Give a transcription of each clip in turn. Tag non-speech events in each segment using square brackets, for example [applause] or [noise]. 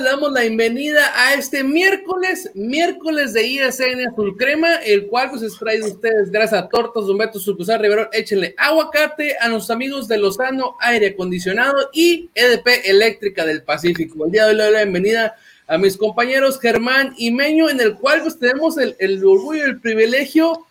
le damos la bienvenida a este miércoles, miércoles de ISN Azul Crema, el cual pues es traído ustedes gracias a Tortas Humberto Sucusar Rivero, échenle aguacate a nuestros amigos de Lozano Aire Acondicionado y EDP Eléctrica del Pacífico. El día de hoy le doy la bienvenida a mis compañeros Germán y Meño, en el cual pues tenemos el, orgullo y el privilegio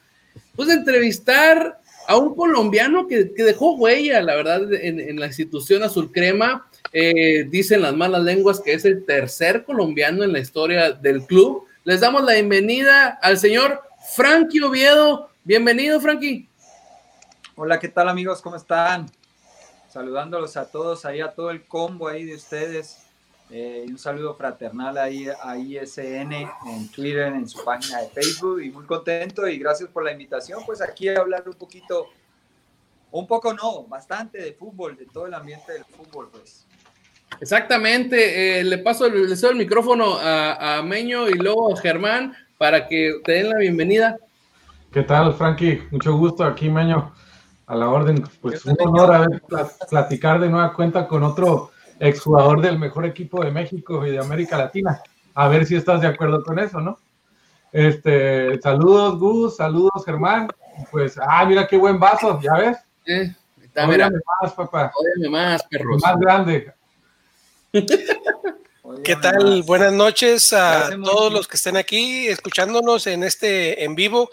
pues de entrevistar a un colombiano que, dejó huella, la verdad, en, en la institución Azul Crema eh, dicen las malas lenguas que es el tercer colombiano en la historia del club. Les damos la bienvenida al señor Frankie Oviedo. Bienvenido, Frankie. Hola, ¿qué tal amigos? ¿Cómo están? Saludándolos a todos, ahí a todo el combo ahí de ustedes. Eh, un saludo fraternal ahí a ISN en Twitter, en su página de Facebook y muy contento y gracias por la invitación. Pues aquí a hablar un poquito, un poco no, bastante de fútbol, de todo el ambiente del fútbol, pues. Exactamente, eh, le paso el, le el micrófono a, Meño y luego a Germán para que te den la bienvenida. ¿Qué tal, Frankie? Mucho gusto aquí, Meño, a la orden. Pues un honor haber platicar de nueva cuenta con otro exjugador del mejor equipo de México y de América Latina. A ver si estás de acuerdo con eso, ¿no? Este, saludos, Gus, saludos, Germán. Pues, ah, mira qué buen vaso, ¿ya ves? Eh, está, más, papá. más, perros. Más grande. [laughs] ¿Qué tal? Buenas noches a todos los que estén aquí escuchándonos en este en vivo.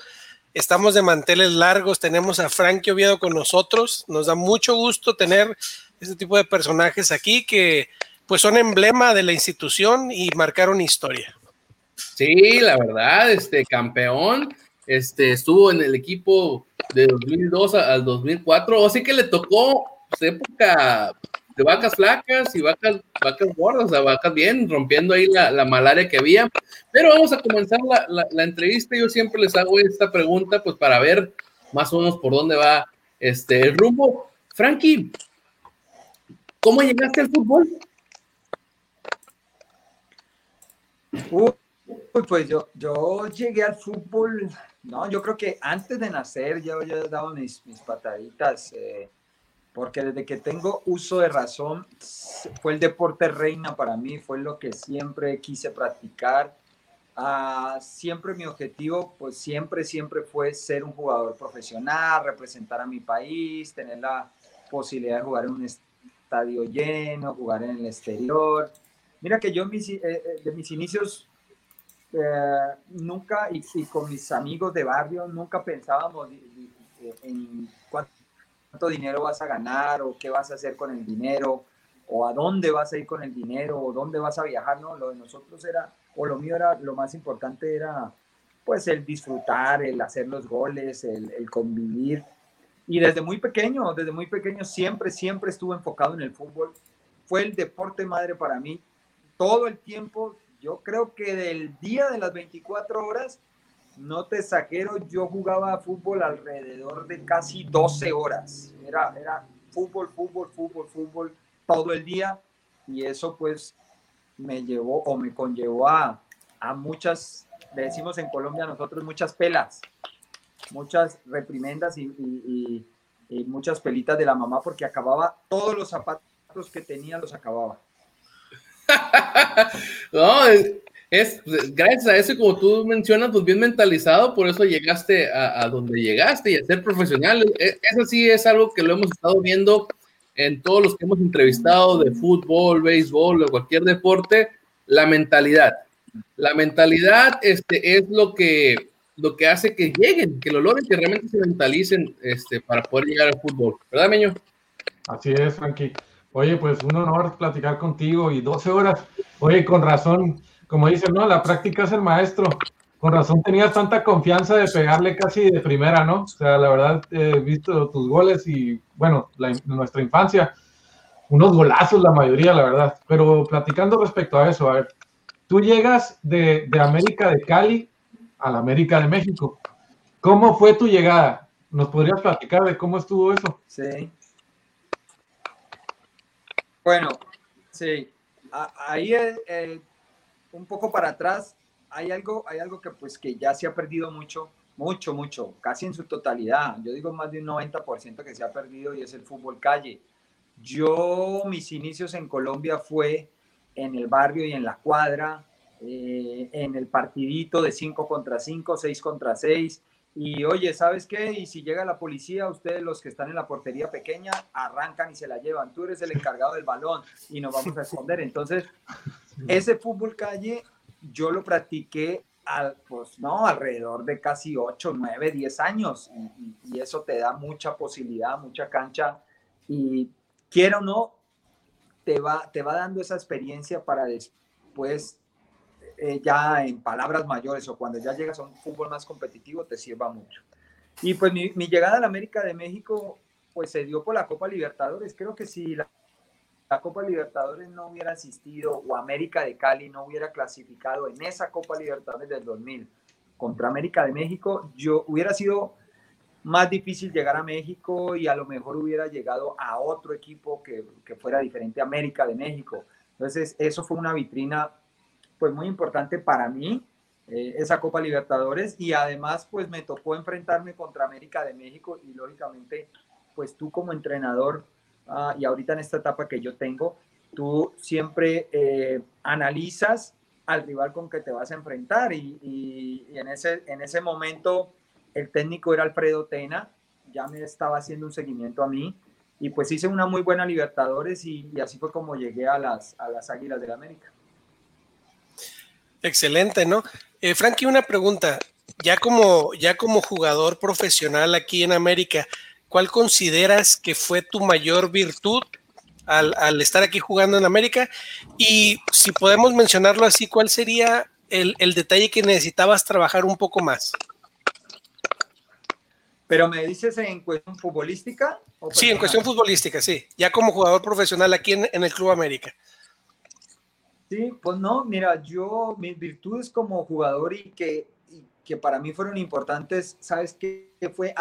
Estamos de manteles largos, tenemos a Frankie Oviedo con nosotros. Nos da mucho gusto tener este tipo de personajes aquí que pues son emblema de la institución y marcaron historia. Sí, la verdad, este campeón, este estuvo en el equipo de 2002 al 2004, así que le tocó pues, época de vacas flacas y vacas, vacas gordas, o sea, vacas bien, rompiendo ahí la, malaria que había. Pero vamos a comenzar la, entrevista. Yo siempre les hago esta pregunta, pues para ver más o menos por dónde va este, el rumbo. Frankie, ¿cómo llegaste al fútbol? Uy, pues yo, yo llegué al fútbol, no, yo creo que antes de nacer ya había dado mis, mis pataditas. Eh, porque desde que tengo uso de razón, fue el deporte reina para mí, fue lo que siempre quise practicar. Ah, siempre mi objetivo, pues siempre, siempre fue ser un jugador profesional, representar a mi país, tener la posibilidad de jugar en un estadio lleno, jugar en el exterior. Mira que yo mis, eh, eh, de mis inicios eh, nunca, y, y, con mis amigos de barrio, nunca pensábamos en cuánto cuánto dinero vas a ganar o qué vas a hacer con el dinero o a dónde vas a ir con el dinero o dónde vas a viajar, no, lo de nosotros era, o lo mío era, lo más importante era pues el disfrutar, el hacer los goles, el, el convivir. Y desde muy pequeño, desde muy pequeño siempre, siempre estuve enfocado en el fútbol. Fue el deporte madre para mí. Todo el tiempo, yo creo que del día de las 24 horas, no te exagero, yo jugaba fútbol alrededor de casi 12 horas. Era, era fútbol, fútbol, fútbol, fútbol todo el día y eso pues me llevó o me conllevó a, a muchas, decimos en Colombia nosotros muchas pelas, muchas reprimendas y, y muchas pelitas de la mamá porque acababa todos los zapatos que tenía los acababa. [laughs] no, es, gracias a eso, como tú mencionas, pues bien mentalizado, por eso llegaste a, donde llegaste y a ser profesional. E, eso sí es algo que lo hemos estado viendo en todos los que hemos entrevistado de fútbol, béisbol o cualquier deporte, la mentalidad. La mentalidad este, es lo que, lo que hace que lleguen, que lo logren, que realmente se mentalicen este, para poder llegar al fútbol. ¿Verdad, Meño? Así es, Frankie. Oye, pues un honor platicar contigo y 12 horas. Oye, con razón, como dicen, ¿no? La práctica es el maestro. Con razón tenías tanta confianza de pegarle casi de primera, ¿no? O sea, la verdad, he visto tus goles y, bueno, nuestra infancia, unos golazos la mayoría, la verdad. Pero platicando respecto a eso, a ver, tú llegas de, de América de Cali a la América de México. ¿Cómo fue tu llegada? ¿Nos podrías platicar de cómo estuvo eso? Sí. Bueno, sí, ahí eh, un poco para atrás hay algo, hay algo que pues que ya se ha perdido mucho, mucho, mucho, casi en su totalidad. Yo digo más de un 90% que se ha perdido y es el fútbol calle. Yo, mis inicios en Colombia fue en el barrio y en la cuadra, eh, en el partidito de 5 contra 5, 6 contra 6, y oye, ¿sabes qué? Y si llega la policía, ustedes los que están en la portería pequeña arrancan y se la llevan. Tú eres el encargado del balón y nos vamos a esconder. Entonces, ese fútbol calle yo lo practiqué al, pues, no, alrededor de casi 8, 9, 10 años. Y, y eso te da mucha posibilidad, mucha cancha. Y quiera o no, te va, te va dando esa experiencia para después eh, ya en palabras mayores o cuando ya llegas a un fútbol más competitivo te sirva mucho. Y pues mi, llegada a la América de México pues se dio por la Copa Libertadores. Creo que si la, la, Copa Libertadores no hubiera asistido o América de Cali no hubiera clasificado en esa Copa Libertadores del 2000 contra América de México, yo hubiera sido más difícil llegar a México y a lo mejor hubiera llegado a otro equipo que, que fuera diferente a América de México. Entonces, eso fue una vitrina pues muy importante para mí, eh, esa Copa Libertadores, y además pues me tocó enfrentarme contra América de México y lógicamente pues tú como entrenador ah, y ahorita en esta etapa que yo tengo, tú siempre eh, analizas al rival con que te vas a enfrentar. Y, en, ese, en ese momento el técnico era Alfredo Tena, ya me estaba haciendo un seguimiento a mí. Y pues hice una muy buena Libertadores y, así fue como llegué a las, a las Águilas del la América. Excelente, ¿no? Eh, Frankie, una pregunta. Ya como, ya como jugador profesional aquí en América, ¿cuál consideras que fue tu mayor virtud al, estar aquí jugando en América? Y si podemos mencionarlo así, ¿cuál sería el, detalle que necesitabas trabajar un poco más? Pero me dices en cuestión futbolística? sí, en cuestión futbolística, sí. Ya como jugador profesional aquí en, en el Club América. Sí, pues no, mira, yo, mis virtudes como jugador y que, que para mí fueron importantes, ¿sabes qué fue?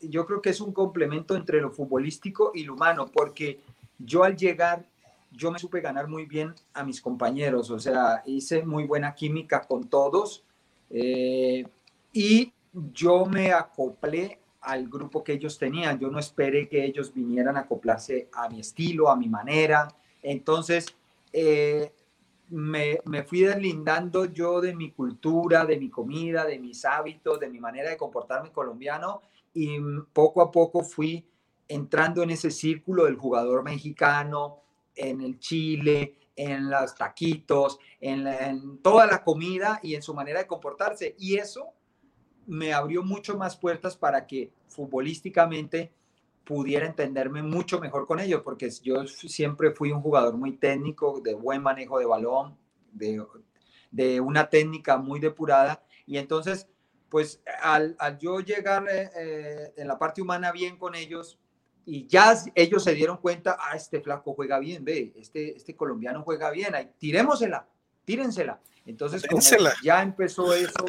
Yo creo que es un complemento entre lo futbolístico y lo humano, porque yo al llegar, yo me supe ganar muy bien a mis compañeros, o sea, hice muy buena química con todos eh, y yo me acoplé al grupo que ellos tenían, yo no esperé que ellos vinieran a acoplarse a mi estilo, a mi manera, entonces... Eh, me, fui deslindando yo de mi cultura, de mi comida, de mis hábitos, de mi manera de comportarme colombiano y poco a poco fui entrando en ese círculo del jugador mexicano, en el Chile, en los taquitos, en, en, toda la comida y en su manera de comportarse. Y eso me abrió mucho más puertas para que futbolísticamente pudiera entenderme mucho mejor con ellos, porque yo siempre fui un jugador muy técnico, de buen manejo de balón, de, de una técnica muy depurada, y entonces, pues al, al yo llegar eh, eh, en la parte humana bien con ellos, y ya ellos se dieron cuenta, ah, este flaco juega bien, ve, este, este colombiano juega bien, ahí, tirémosela, tírensela. Entonces, como ya empezó eso,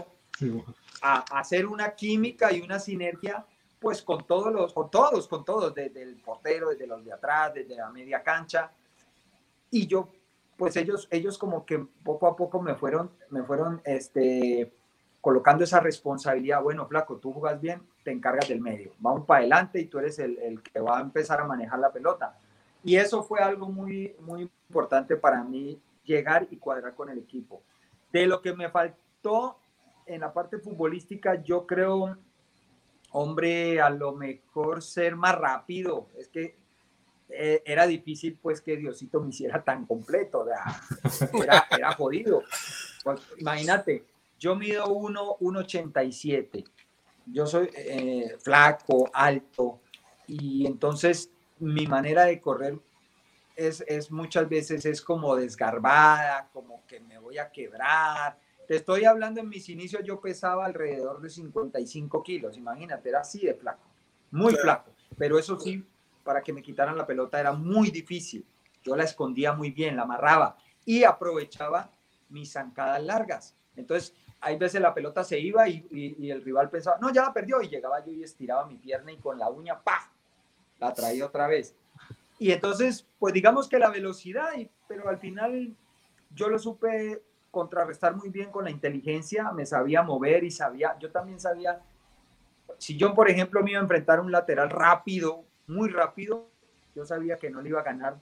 hacer una química y una sinergia, pues con todos los, con todos, con todos, desde el portero, desde los de atrás, desde la media cancha. Y yo, pues ellos, ellos como que poco a poco me fueron, me fueron, este, colocando esa responsabilidad, bueno, flaco, tú jugas bien, te encargas del medio, vamos para adelante y tú eres el, el, que va a empezar a manejar la pelota. Y eso fue algo muy, muy importante para mí, llegar y cuadrar con el equipo. De lo que me faltó en la parte futbolística, yo creo, hombre, a lo mejor ser más rápido. Es que eh, era difícil, pues, que Diosito me hiciera tan completo. Era, era jodido. Pues, imagínate, yo mido 1,87. Yo soy eh, flaco, alto, y entonces mi manera de correr es, es, muchas veces es como desgarbada, como que me voy a quebrar. Te estoy hablando en mis inicios, yo pesaba alrededor de 55 kilos, imagínate, era así de flaco, muy flaco. Pero eso sí, para que me quitaran la pelota era muy difícil. Yo la escondía muy bien, la amarraba y aprovechaba mis zancadas largas. Entonces, hay veces la pelota se iba y, el rival pensaba, no, ya la perdió, y llegaba yo y estiraba mi pierna y con la uña, ¡paf! La traía otra vez. Y entonces, pues digamos que la velocidad, pero al final yo lo supe contrarrestar muy bien con la inteligencia, me sabía mover y sabía, yo también sabía, si yo, por ejemplo, me iba a enfrentar a un lateral rápido, muy rápido, yo sabía que no le iba a ganar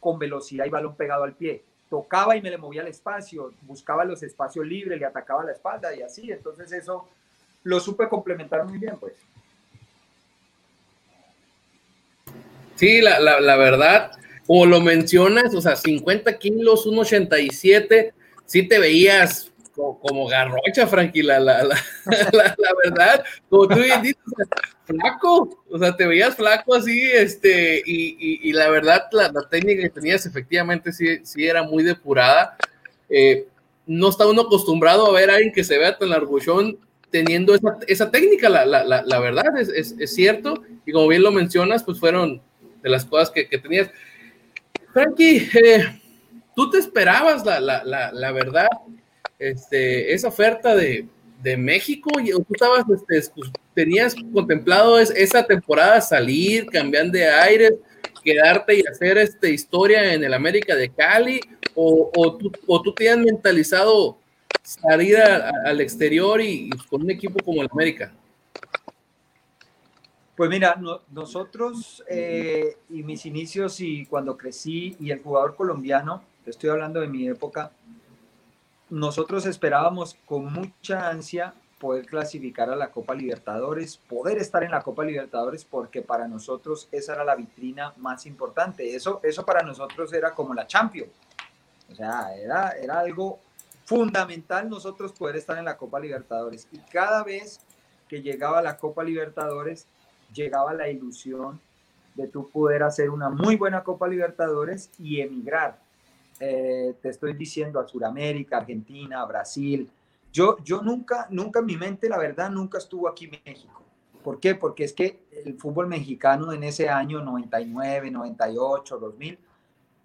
con velocidad y balón pegado al pie tocaba y me le movía el espacio, buscaba los espacios libres, le atacaba la espalda y así. Entonces eso lo supe complementar muy bien, pues. Sí, la, la, la verdad, o lo mencionas, o sea, 50 kilos, 1,87, sí te veías como, garrocha, Frankie, la, la, [laughs] la, la, verdad, como tú bien dices, flaco, o sea, te veías flaco así, este, y, y, la verdad, la, técnica que tenías efectivamente sí, sí era muy depurada. Eh, no está uno acostumbrado a ver a alguien que se vea tan larguchón teniendo esa, esa técnica, la, la, la, verdad, es, es, es, cierto, y como bien lo mencionas, pues fueron de las cosas que, que tenías. Frankie, eh, tú te esperabas, la, la, la, verdad, este, esa oferta de, de México? ¿O tú estabas, este, tenías contemplado esa temporada salir, cambiar de aires, quedarte y hacer esta historia en el América de Cali? ¿O, o, tú, o tú tenías mentalizado salir al exterior y, con un equipo como el América? Pues mira, nosotros eh, y mis inicios y cuando crecí y el jugador colombiano, estoy hablando de mi época, nosotros esperábamos con mucha ansia poder clasificar a la Copa Libertadores, poder estar en la Copa Libertadores, porque para nosotros esa era la vitrina más importante. Eso, eso para nosotros era como la Champions. O sea, era, era algo fundamental nosotros poder estar en la Copa Libertadores. Y cada vez que llegaba la Copa Libertadores, llegaba la ilusión de tú poder hacer una muy buena Copa Libertadores y emigrar eh, te estoy diciendo a Sudamérica, Argentina, Brasil. Yo, yo nunca, nunca en mi mente, la verdad, nunca estuvo aquí en México. ¿Por qué? Porque es que el fútbol mexicano en ese año 99, 98, 2000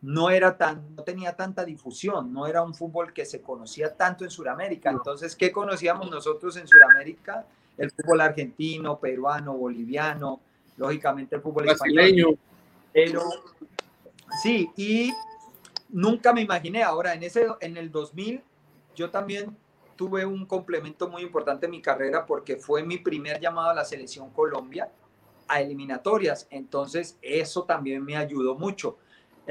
no era tan, no tenía tanta difusión, no era un fútbol que se conocía tanto en Sudamérica. Entonces, ¿qué conocíamos nosotros en Sudamérica? El fútbol argentino, peruano, boliviano, lógicamente el fútbol español. Pero sí, y nunca me imaginé. Ahora, en, ese, en el 2000, yo también tuve un complemento muy importante en mi carrera porque fue mi primer llamado a la selección Colombia a eliminatorias. Entonces, eso también me ayudó mucho.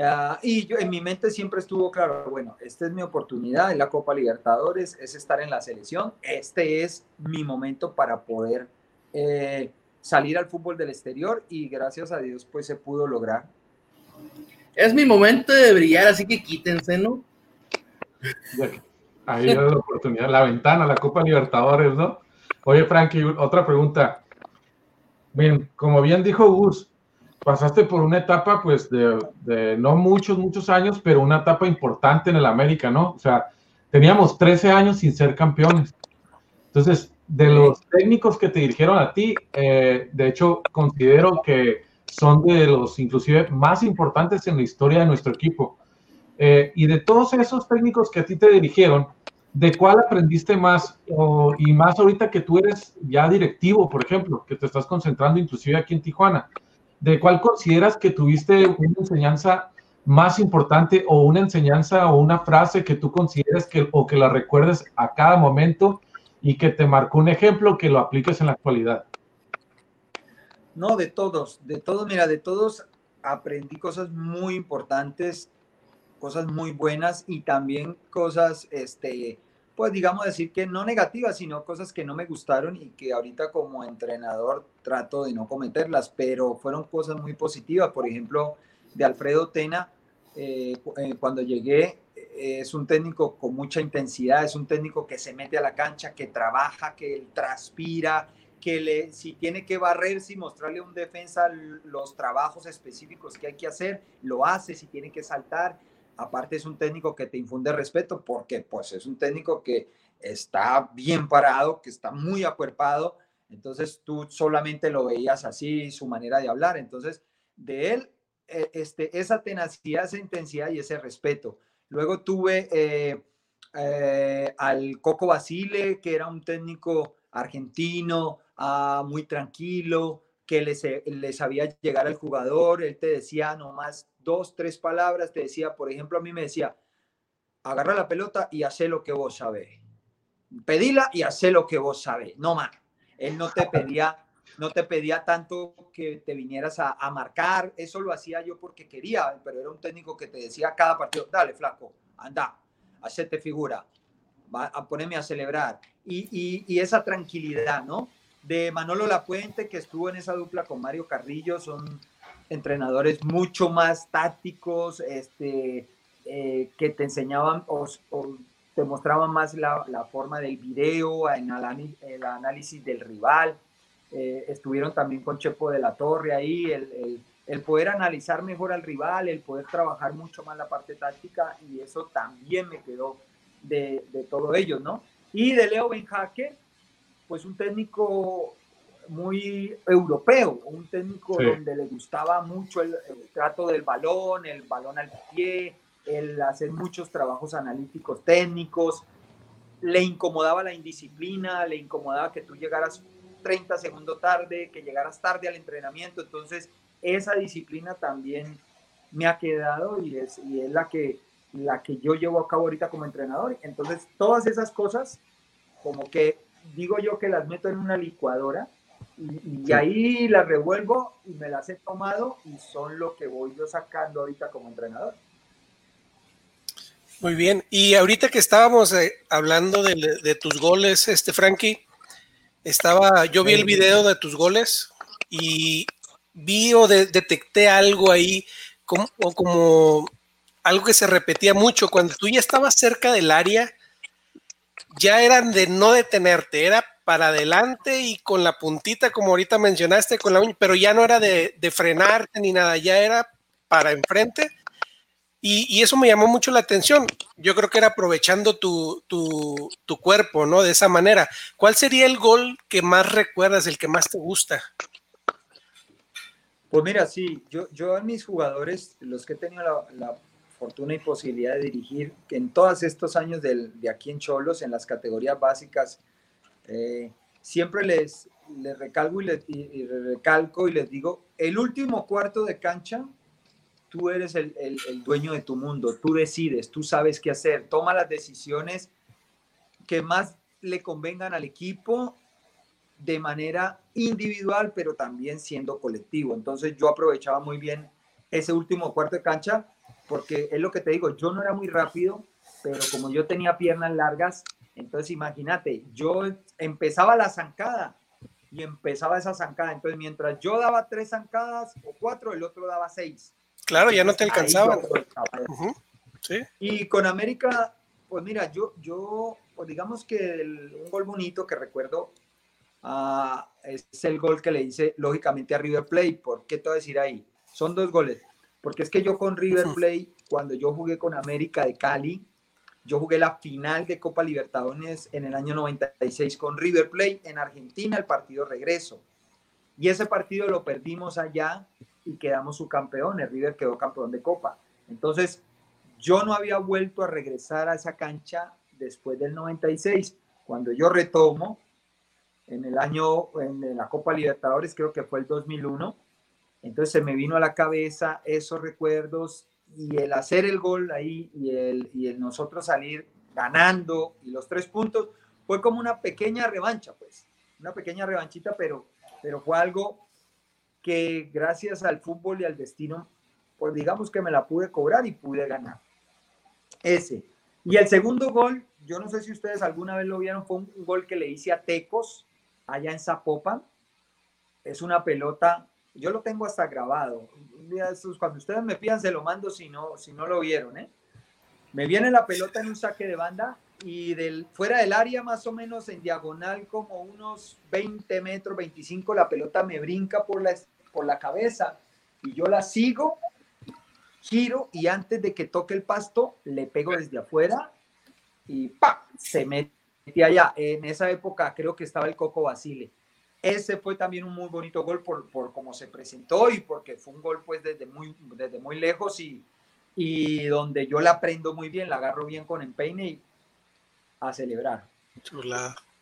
Ah, y yo, en mi mente siempre estuvo claro, bueno, esta es mi oportunidad en la Copa Libertadores, es estar en la selección, este es mi momento para poder eh, salir al fútbol del exterior y gracias a Dios pues se pudo lograr es mi momento de brillar, así que quítense, ¿no? [laughs] Ahí es la oportunidad, la ventana, la Copa Libertadores, ¿no? Oye, Frankie, otra pregunta. Bien, como bien dijo Gus, pasaste por una etapa, pues, de, de, no muchos, muchos años, pero una etapa importante en el América, ¿no? O sea, teníamos 13 años sin ser campeones. Entonces, de los técnicos que te dirigieron a ti, eh, de hecho, considero que son de los inclusive más importantes en la historia de nuestro equipo. Eh, y de todos esos técnicos que a ti te dirigieron, ¿de cuál aprendiste más? y más ahorita que tú eres ya directivo, por ejemplo, que te estás concentrando inclusive aquí en Tijuana. ¿De cuál consideras que tuviste una enseñanza más importante o una enseñanza o una frase que tú consideres que o que la recuerdes a cada momento y que te marcó un ejemplo que lo apliques en la actualidad? No, de todos, de todos, mira, de todos aprendí cosas muy importantes, cosas muy buenas y también cosas, este, pues digamos decir que no negativas, sino cosas que no me gustaron y que ahorita como entrenador trato de no cometerlas, pero fueron cosas muy positivas. Por ejemplo, de Alfredo Tena, eh, eh, cuando llegué, eh, es un técnico con mucha intensidad, es un técnico que se mete a la cancha, que trabaja, que transpira, que le, si tiene que barrerse y mostrarle a un defensa los trabajos específicos que hay que hacer, lo hace, si tiene que saltar. Aparte es un técnico que te infunde respeto porque pues es un técnico que está bien parado, que está muy acuerpado, entonces tú solamente lo veías así, su manera de hablar. Entonces, de él, eh, este, esa tenacidad, esa intensidad y ese respeto. Luego tuve eh, eh, al Coco Basile, que era un técnico argentino, ah, muy tranquilo, que les, les sabía llegar al jugador, él te decía nomás dos, tres palabras, te decía, por ejemplo, a mí me decía, agarra la pelota y hace lo que vos sabés. Pedila y hace lo que vos sabés, no más. Él no te pedía, no te pedía tanto que te vinieras a, marcar, eso lo hacía yo porque quería, pero era un técnico que te decía cada partido, dale flaco, anda, hacete figura, va a ponerme a celebrar. Y, y, esa tranquilidad, ¿no? De Manolo Lapuente, que estuvo en esa dupla con Mario Carrillo, son entrenadores mucho más tácticos, este, eh, que te enseñaban o, te mostraban más la, la, forma del video, en el análisis del rival. Eh, estuvieron también con Chepo de la Torre ahí, el, el, poder analizar mejor al rival, el poder trabajar mucho más la parte táctica y eso también me quedó de, de todo ello, ¿no? Y de Leo Benjaque, pues un técnico muy europeo, un técnico donde le gustaba mucho el, trato del balón, el balón al pie, el hacer muchos trabajos analíticos técnicos, le incomodaba la indisciplina, le incomodaba que tú llegaras 30 segundos tarde, que llegaras tarde al entrenamiento, entonces esa disciplina también me ha quedado y es, y es la, que, la que yo llevo a cabo ahorita como entrenador. Entonces todas esas cosas, como que digo yo que las meto en una licuadora y, ahí las revuelvo y me las he tomado y son lo que voy yo sacando ahorita como entrenador. Muy bien, y ahorita que estábamos eh, hablando de, tus goles, este Frankie, estaba, yo vi el video de tus goles y vi o detecté algo ahí como, como algo que se repetía mucho. Cuando tú ya estabas cerca del área, ya eran de no detenerte, era para adelante y con la puntita, como ahorita mencionaste, con la pero ya no era de, frenarte ni nada, ya era para enfrente. Y, eso me llamó mucho la atención. Yo creo que era aprovechando tu, tu, cuerpo, ¿no? De esa manera. ¿Cuál sería el gol que más recuerdas, el que más te gusta? Pues mira, sí, yo, yo mis jugadores, los que he tenido la, fortuna y posibilidad de dirigir, en todos estos años de aquí en Cholos, en las categorías básicas, eh, siempre les, les recalco y, les, recalco y les digo, el último cuarto de cancha, tú eres el, el, dueño de tu mundo, tú decides, tú sabes qué hacer, toma las decisiones que más le convengan al equipo de manera individual, pero también siendo colectivo. Entonces yo aprovechaba muy bien ese último cuarto de cancha, porque es lo que te digo, yo no era muy rápido, pero como yo tenía piernas largas, entonces imagínate, yo empezaba la zancada y empezaba esa zancada. Entonces mientras yo daba tres zancadas o cuatro, el otro daba seis. Claro, ya no te alcanzaba. ¿Sí? Y con América, pues mira, yo, yo pues digamos que un gol bonito que recuerdo uh, es el gol que le hice lógicamente a River Plate. ¿Por qué te voy a decir ahí? Son dos goles. Porque es que yo con River Plate, cuando yo jugué con América de Cali, yo jugué la final de Copa Libertadores en el año 96 con River Plate en Argentina, el partido regreso. Y ese partido lo perdimos allá y quedamos subcampeones. River quedó campeón de Copa. Entonces, yo no había vuelto a regresar a esa cancha después del 96, cuando yo retomo, en el año, en la Copa Libertadores, creo que fue el 2001, entonces se me vino a la cabeza esos recuerdos y el hacer el gol ahí y el, y nosotros salir ganando y los tres puntos, fue como una pequeña revancha, pues, una pequeña revanchita, pero, pero fue algo que gracias al fútbol y al destino, pues digamos que me la pude cobrar y pude ganar. Ese. Y el segundo gol, yo no sé si ustedes alguna vez lo vieron, fue un, gol que le hice a Tecos allá en Zapopan. Es una pelota, yo lo tengo hasta grabado. Cuando ustedes me pidan, se lo mando si no, si no lo vieron. ¿eh? Me viene la pelota en un saque de banda y del, fuera del área, más o menos en diagonal, como unos 20 metros, 25, la pelota me brinca por la, por la cabeza y yo la sigo giro y antes de que toque el pasto, le pego desde afuera y ¡pa! se mete allá. En esa época creo que estaba el Coco Basile. Ese fue también un muy bonito gol por, por cómo se presentó y porque fue un gol pues desde muy, desde muy lejos y, y donde yo la prendo muy bien, la agarro bien con empeine y a celebrar.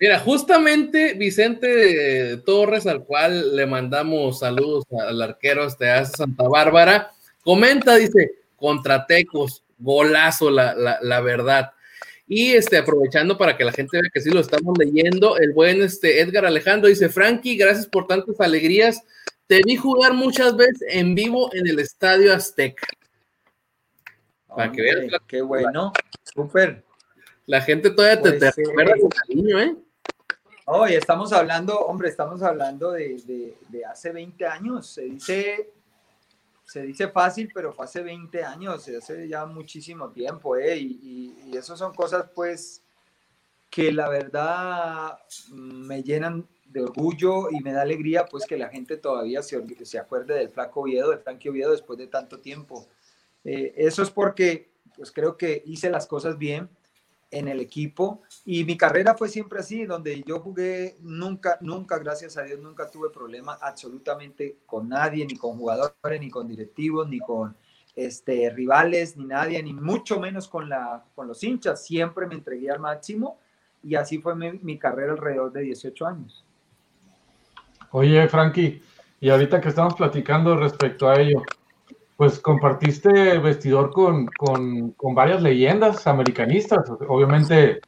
Mira, justamente Vicente Torres, al cual le mandamos saludos al arquero este Santa Bárbara, Comenta, dice, contra Tecos, golazo, la, la, verdad. Y este, aprovechando para que la gente vea que sí lo estamos leyendo, el buen este, Edgar Alejandro dice, Frankie, gracias por tantas alegrías. Te vi jugar muchas veces en vivo en el Estadio Azteca. Para que veas. Qué bueno, súper. La gente todavía te, pues, recuerda con cariño, ¿eh? Hoy estamos hablando, hombre, estamos hablando de, de, de hace 20 años. Se dice se dice fácil, pero fue hace 20 años, hace ya muchísimo tiempo, ¿eh? Y, y, eso son cosas, pues, que la verdad me llenan de orgullo y me da alegría, pues, que la gente todavía se, se acuerde del flaco Oviedo, del Frankie Oviedo, después de tanto tiempo. Eh, eso es porque, pues, creo que hice las cosas bien, en el equipo y mi carrera fue siempre así, donde yo jugué nunca, nunca, gracias a Dios, nunca tuve problema absolutamente con nadie, ni con jugadores, ni con directivos, ni con este, rivales, ni nadie, ni mucho menos con, la, con los hinchas. Siempre me entregué al máximo y así fue mi, mi carrera alrededor de 18 años. Oye, Frankie, y ahorita que estamos platicando respecto a ello, pues compartiste vestidor con, con, con, varias leyendas americanistas. Obviamente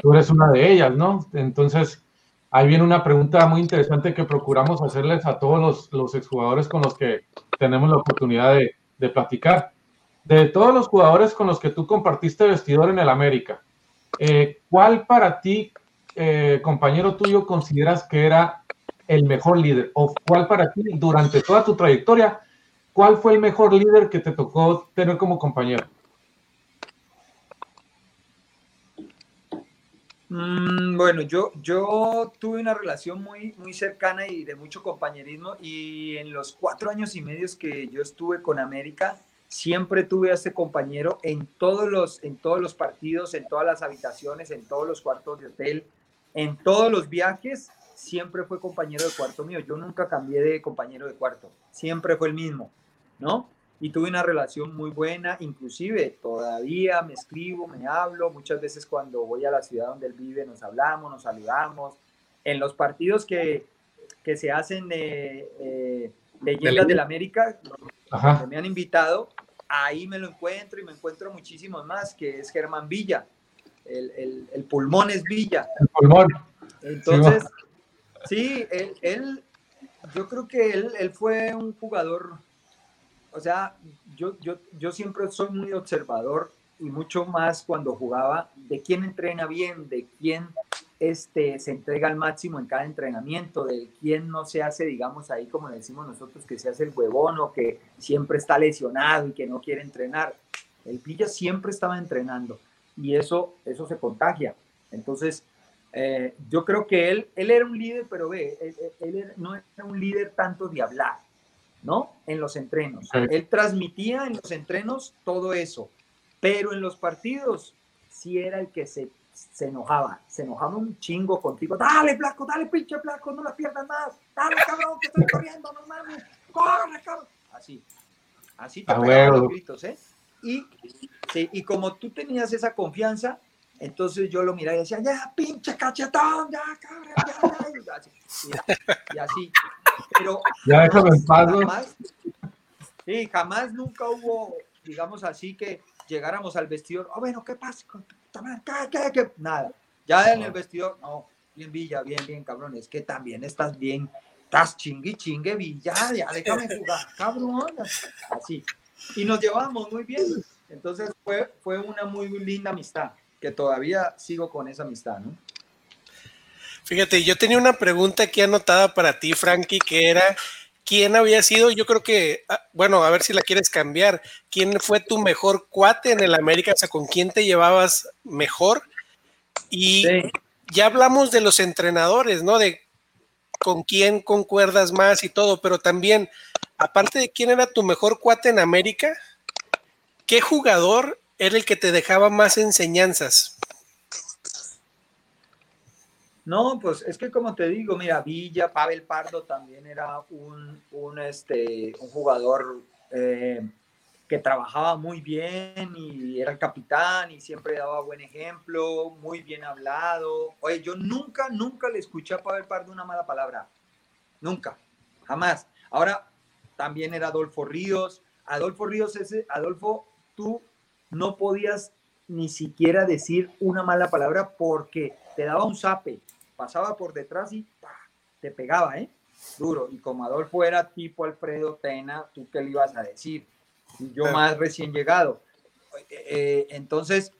tú eres una de ellas, ¿no? Entonces, ahí viene una pregunta muy interesante que procuramos hacerles a todos los, los exjugadores con los que tenemos la oportunidad de, de, platicar. De todos los jugadores con los que tú compartiste vestidor en el América, eh, ¿cuál para ti, eh, compañero tuyo, consideras que era el mejor líder? ¿O cuál para ti, durante toda tu trayectoria, ¿Cuál fue el mejor líder que te tocó tener como compañero? Mm, bueno, yo, yo tuve una relación muy, muy cercana y de mucho compañerismo y en los cuatro años y medio que yo estuve con América, siempre tuve a este compañero en todos los, en todos los partidos, en todas las habitaciones, en todos los cuartos de hotel, en todos los viajes, siempre fue compañero de cuarto mío. Yo nunca cambié de compañero de cuarto, siempre fue el mismo. ¿No? Y tuve una relación muy buena, inclusive todavía me escribo, me hablo, muchas veces cuando voy a la ciudad donde él vive nos hablamos, nos saludamos. En los partidos que, que se hacen de eh, Leyendas del América, que me han invitado, ahí me lo encuentro y me encuentro muchísimos más, que es Germán Villa, el, el, pulmón es Villa. El pulmón. Entonces, sí, él, él, yo creo que él, él fue un jugador o sea, yo, yo, yo siempre soy muy observador y mucho más cuando jugaba de quién entrena bien, de quién este, se entrega al máximo en cada entrenamiento, de quién no se hace, digamos, ahí como decimos nosotros, que se hace el huevón o que siempre está lesionado y que no quiere entrenar. El Villa siempre estaba entrenando y eso, eso se contagia. Entonces, eh, yo creo que él, él era un líder, pero ve, él no era un líder tanto de hablar ¿no? En los entrenos. Él transmitía en los entrenos todo eso, pero en los partidos sí era el que se, se enojaba, se enojaba un chingo contigo. Dale, Flaco, dale, pinche Flaco, no la pierdas más. Dale, cabrón, que estoy corriendo, no mames. Corre, cabrón. Así, así te ah, los gritos, ¿eh? Y, sí, y como tú tenías esa confianza, Entonces yo lo miraba y decía, ya, pinche cachetón, ya, cabrón, ya, ya. Y, así. Pero [laughs] ya déjame en paz. sí, jamás nunca hubo, digamos así, que llegáramos al vestidor, oh, bueno, ¿qué pasa? ¿Qué, qué, Nada. Ya en el vestidor, no, bien Villa, bien, bien, cabrón, es que también estás bien, estás chingue, chingue, Villa, ya déjame jugar, [laughs] cabrón. Así. Y nos llevamos muy bien. Entonces fue, fue una muy linda amistad, que todavía sigo con esa amistad, ¿no? Fíjate, yo tenía una pregunta aquí anotada para ti, Frankie, que era, ¿quién había sido? Yo creo que, ah, bueno, a ver si la quieres cambiar. ¿Quién fue tu mejor cuate en el América? O sea, ¿con quién te llevabas mejor? Y ya hablamos de los entrenadores, ¿no? De con quién concuerdas más y todo, pero también, aparte de quién era tu mejor cuate en América, ¿qué jugador era el que te dejaba más enseñanzas? No, pues es que como te digo, mira, Villa, Pavel Pardo también era un, un, este, un jugador eh, que trabajaba muy bien y era el capitán y siempre daba buen ejemplo, muy bien hablado. Oye, yo nunca, nunca le escuché a Pavel Pardo una mala palabra. Nunca, jamás. Ahora también era Adolfo Ríos. Adolfo Ríos, ese, Adolfo, tú no podías ni siquiera decir una mala palabra porque te daba un zape, pasaba por detrás y te pegaba, ¿eh? Duro. Y como Adolfo era tipo Alfredo Tena, ¿tú qué le ibas a decir? yo más recién llegado. Eh, entonces,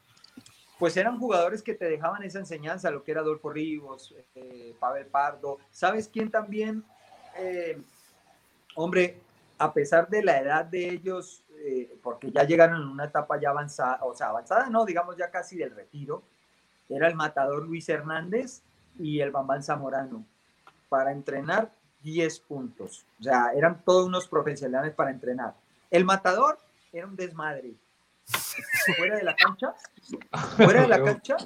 pues eran jugadores que te dejaban esa enseñanza, lo que era Adolfo Rivos, eh, Pavel Pardo. ¿Sabes quién también? Eh, hombre, a pesar de la edad de ellos, porque ya llegaron en una etapa ya avanzada, o sea, avanzada no, digamos ya casi del retiro, era el matador Luis Hernández y el Bambán Zamorano. Para entrenar 10 puntos. O sea, eran todos unos profesionales para entrenar. El matador era un desmadre. Fuera de la cancha, fuera de la [laughs] cancha,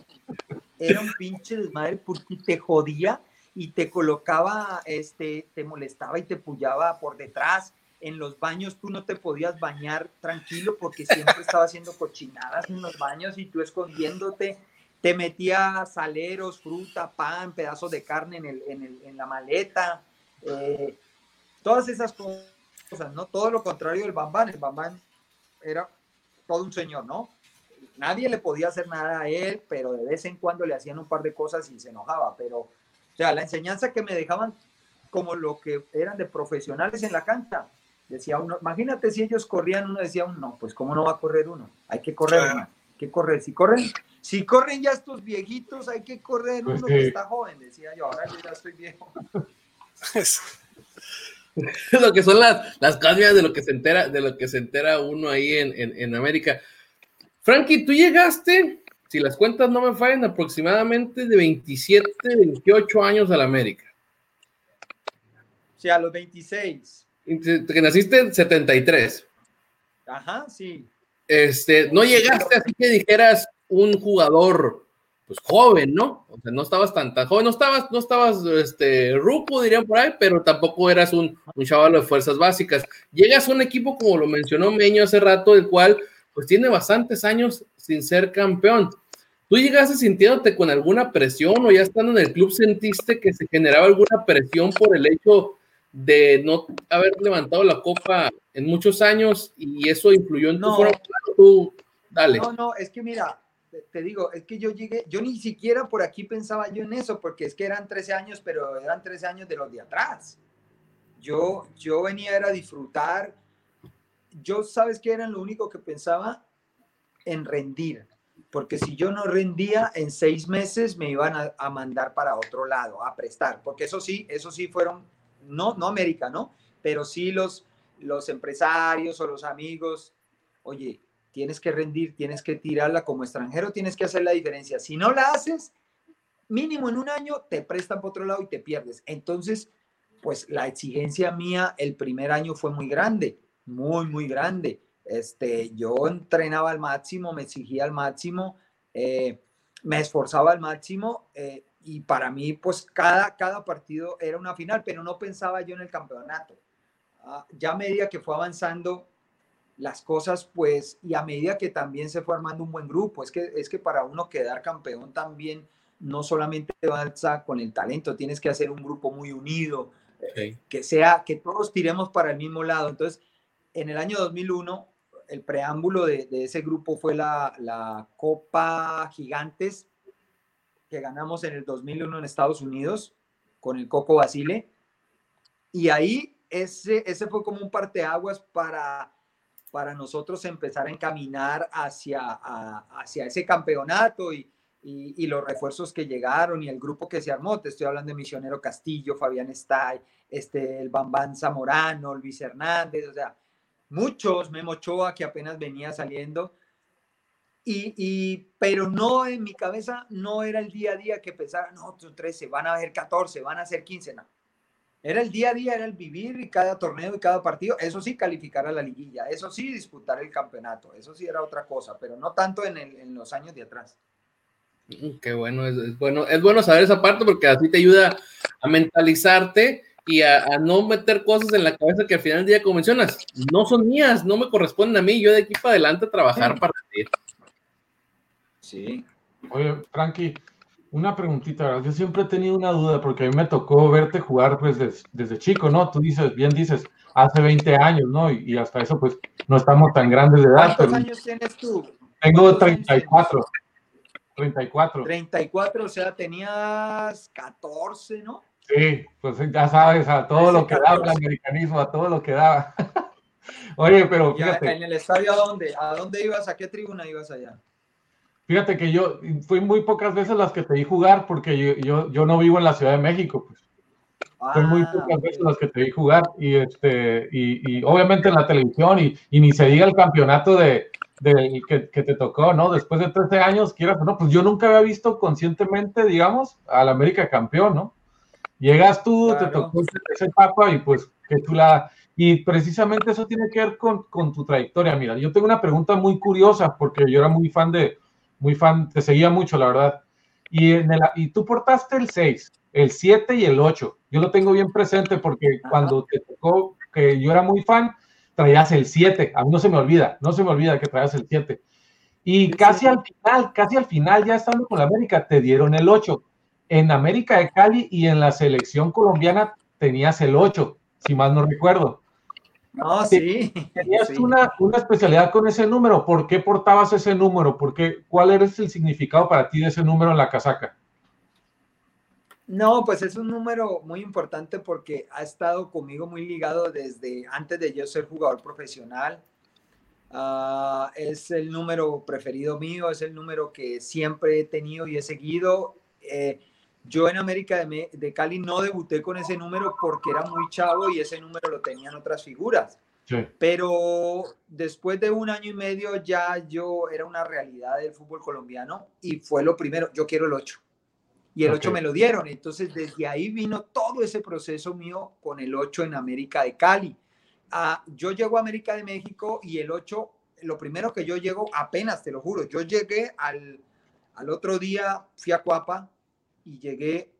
era un pinche desmadre porque te jodía y te colocaba, este, te molestaba y te pullaba por detrás. En los baños tú no te podías bañar tranquilo porque siempre estaba haciendo cochinadas en los baños y tú escondiéndote. Te metía saleros, fruta, pan, pedazos de carne en, el, en, el, en la maleta. Eh, todas esas cosas ¿no? Todo lo contrario del Bambán. El Bambán era todo un señor, ¿no? Nadie le podía hacer nada a él, pero de vez en cuando le hacían un par de cosas y se enojaba. Pero, o sea, la enseñanza que me dejaban como lo que eran de profesionales en la cancha. Decía uno, imagínate si ellos corrían, uno decía uno, no, pues cómo no va a correr uno, hay que correr, hay que correr. Si corren, si corren ya estos viejitos, hay que correr pues uno que está joven, decía yo, ahora yo ya estoy viejo. [laughs] lo que son las, las de lo que se entera, de lo que se entera uno ahí en, en, América. Frankie, tú llegaste, si las cuentas no me fallan, aproximadamente de 27, 28 años a la América. Sí, a los 26. Que naciste en 73. Ajá, sí. Este, no llegaste así que dijeras un jugador pues joven, ¿no? O sea, no estabas tan, tan joven, no estabas, no estabas, este, rupo, dirían por ahí, pero tampoco eras un, un chaval de fuerzas básicas. Llegas a un equipo, como lo mencionó Meño hace rato, el cual, pues tiene bastantes años sin ser campeón. ¿Tú llegaste sintiéndote con alguna presión o ya estando en el club sentiste que se generaba alguna presión por el hecho de no haber levantado la copa en muchos años y eso influyó en tu forma? Tú, dale. No, no, es que mira, te digo, es que yo llegué, yo ni siquiera por aquí pensaba yo en eso, porque es que eran 13 años, pero eran 13 años de los de atrás. Yo, yo venía era a disfrutar. Yo, ¿sabes qué era lo único que pensaba? En rendir. Porque si yo no rendía, en seis meses me iban a, a mandar para otro lado, a prestar. Porque eso sí, eso sí fueron, no, no América, ¿no? Pero sí los, los empresarios o los amigos, oye, tienes que rendir, tienes que tirarla como extranjero, tienes que hacer la diferencia. Si no la haces, mínimo en un año te prestan por otro lado y te pierdes. Entonces, pues la exigencia mía el primer año fue muy grande, muy, muy grande. Este, yo entrenaba al máximo, me exigía al máximo, eh, me esforzaba al máximo eh, y para mí, pues cada, cada partido era una final, pero no pensaba yo en el campeonato. Ah, ya a medida que fue avanzando, las cosas, pues, y a medida que también se fue armando un buen grupo, es que, es que para uno quedar campeón también no solamente avanza con el talento, tienes que hacer un grupo muy unido, que sea, que todos tiremos para el mismo lado. Entonces, en el año 2001, el preámbulo de, de ese grupo fue la, la, Copa Gigantes que ganamos en el 2001 en Estados Unidos con el Coco Basile. Y ahí ese, ese fue como un parteaguas para para nosotros empezar a encaminar hacia, hacia ese campeonato y, los refuerzos que llegaron y el grupo que se armó. Te estoy hablando de Misionero Castillo, Fabián Stay, este, el Bambán Zamorano, Luis Hernández, o sea, muchos, Memo Ochoa que apenas venía saliendo. Y, y, pero no en mi cabeza no era el día a día que pensaba, no, son 13, van a ser 14, van a ser 15, no. Era el día a día, era el vivir y cada torneo y cada partido. Eso sí, calificar a la liguilla. Eso sí, disputar el campeonato. Eso sí era otra cosa, pero no tanto en, en los años de atrás. Mm, qué bueno es, bueno, es bueno saber esa parte porque así te ayuda a mentalizarte y a, no meter cosas en la cabeza que al final del día, como mencionas, no son mías, no me corresponden a mí. Yo de aquí para adelante a trabajar para ti. Sí. Oye, Frankie, una preguntita, yo siempre he tenido una duda porque a mí me tocó verte jugar pues desde, chico, ¿no? Tú dices, bien dices, hace 20 años, ¿no? Y, hasta eso pues no estamos tan grandes de edad. ¿Cuántos años tienes tú? Tengo 34. 34. 34, o sea, tenías 14, ¿no? Sí, pues ya sabes, a todo lo que daba el americanismo, a todo lo que daba. [laughs] Oye, pero fíjate. ¿En el estadio a dónde? ¿A dónde ibas? ¿A qué tribuna ibas allá? Fíjate que yo fui muy pocas veces las que te vi jugar porque yo, yo, no vivo en la Ciudad de México. Pues. fue muy ah, pocas veces las que te vi jugar y, este, y, obviamente en la televisión y, y, ni se diga el campeonato de, de que, que, te tocó, ¿no? Después de 13 años, quieras no, pues yo nunca había visto conscientemente, digamos, al América campeón, ¿no? Llegas tú, te tocó ese papa y pues que tú la... Y precisamente eso tiene que ver con, con tu trayectoria. Mira, yo tengo una pregunta muy curiosa porque yo era muy fan de, muy fan, te seguía mucho, la verdad. Y, en el, y tú portaste el 6, el 7 y el 8. Yo lo tengo bien presente porque cuando te tocó, que yo era muy fan, traías el 7. A mí no se me olvida, no se me olvida que traías el 7. Y casi al final, casi al final, ya estando con la América, te dieron el 8. En América de Cali y en la selección colombiana tenías el 8, si mal no recuerdo. No, sí. Tenías Una, una, especialidad con ese número. ¿Por qué portabas ese número? ¿Por qué, ¿Cuál era el significado para ti de ese número en la casaca? No, pues es un número muy importante porque ha estado conmigo muy ligado desde antes de yo ser jugador profesional. Uh, es el número preferido mío, es el número que siempre he tenido y he seguido. Eh, yo en América de, Cali no debuté con ese número porque era muy chavo y ese número lo tenían otras figuras. Pero después de un año y medio ya yo era una realidad del fútbol colombiano y fue lo primero, yo quiero el 8. Y el 8 me lo dieron. Entonces desde ahí vino todo ese proceso mío con el 8 en América de Cali. Ah, yo llego a América de México y el 8, lo primero que yo llego, apenas te lo juro, yo llegué al, al otro día, fui a Cuapa, y llegué,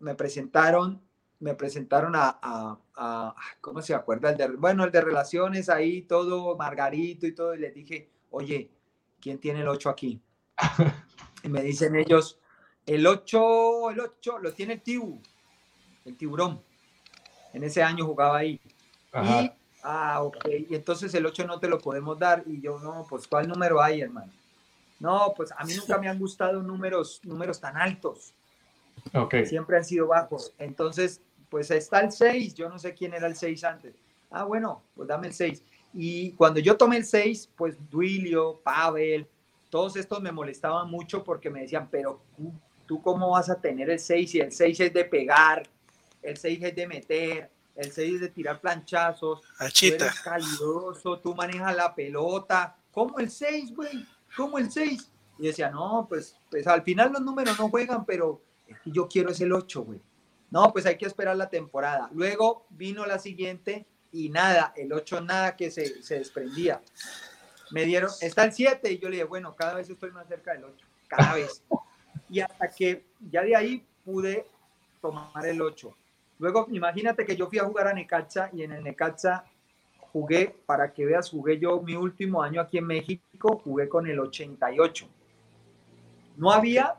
me presentaron, me presentaron a, a, ¿cómo se acuerda? El de, bueno, el de relaciones ahí, todo, Margarito y todo, y les dije, oye, ¿quién tiene el 8 aquí? [laughs] y me dicen ellos, el 8, el 8 lo tiene el Tibu, el tiburón. En ese año jugaba ahí. Y, ah, ok, y entonces el 8 no te lo podemos dar. Y yo, no, pues, ¿cuál número hay, hermano? No, pues a mí nunca me han gustado números, números tan altos. Siempre han sido bajos. Entonces, pues está el 6. Yo no sé quién era el 6 antes. Ah, bueno, pues dame el 6. Y cuando yo tomé el 6, pues Duilio, Pavel, todos estos me molestaban mucho porque me decían, pero tú cómo vas a tener el 6 si el 6 es de pegar, el 6 es de meter, el 6 es de tirar planchazos, tú eres calidoso, tú manejas la pelota. ¿Cómo el 6, güey? ¿Cómo el 6? Y decía, no, pues, pues al final los números no juegan, pero yo quiero es el 8, güey. No, pues hay que esperar la temporada. Luego vino la siguiente y nada, el 8 nada que se, se desprendía. Me dieron, está el 7 y yo le dije, bueno, cada vez estoy más cerca del 8, cada vez. Y hasta que ya de ahí pude tomar el 8. Luego, imagínate que yo fui a jugar a Necaxa y en el Necaxa jugué, para que veas, jugué yo mi último año aquí en México, jugué con el 88. No había,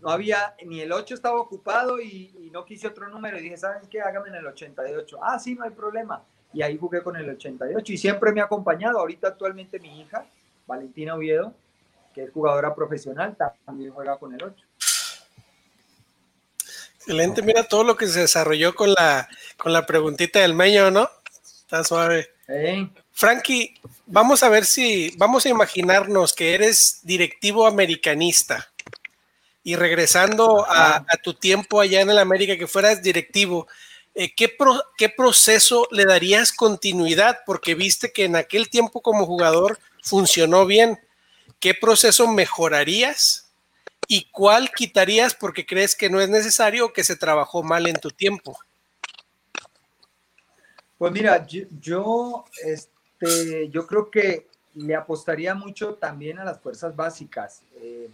no había, ni el 8 estaba ocupado y, no quise otro número y dije, ¿saben qué? Hágame en el 88. Ah, sí, no hay problema. Y ahí jugué con el 88 y siempre me ha acompañado. Ahorita actualmente mi hija, Valentina Oviedo, que es jugadora profesional, también juega con el 8. Excelente, mira todo lo que se desarrolló con la, con la preguntita del meño, ¿no? Está suave. Frankie, vamos a ver si, vamos a imaginarnos que eres directivo americanista y regresando a, tu tiempo allá en el América, que fueras directivo, eh, ¿qué, ¿qué proceso le darías continuidad? Porque viste que en aquel tiempo como jugador funcionó bien. ¿Qué proceso mejorarías? ¿Y cuál quitarías porque crees que no es necesario o que se trabajó mal en tu tiempo? Pues mira, yo, este, yo creo que le apostaría mucho también a las fuerzas básicas. Eh,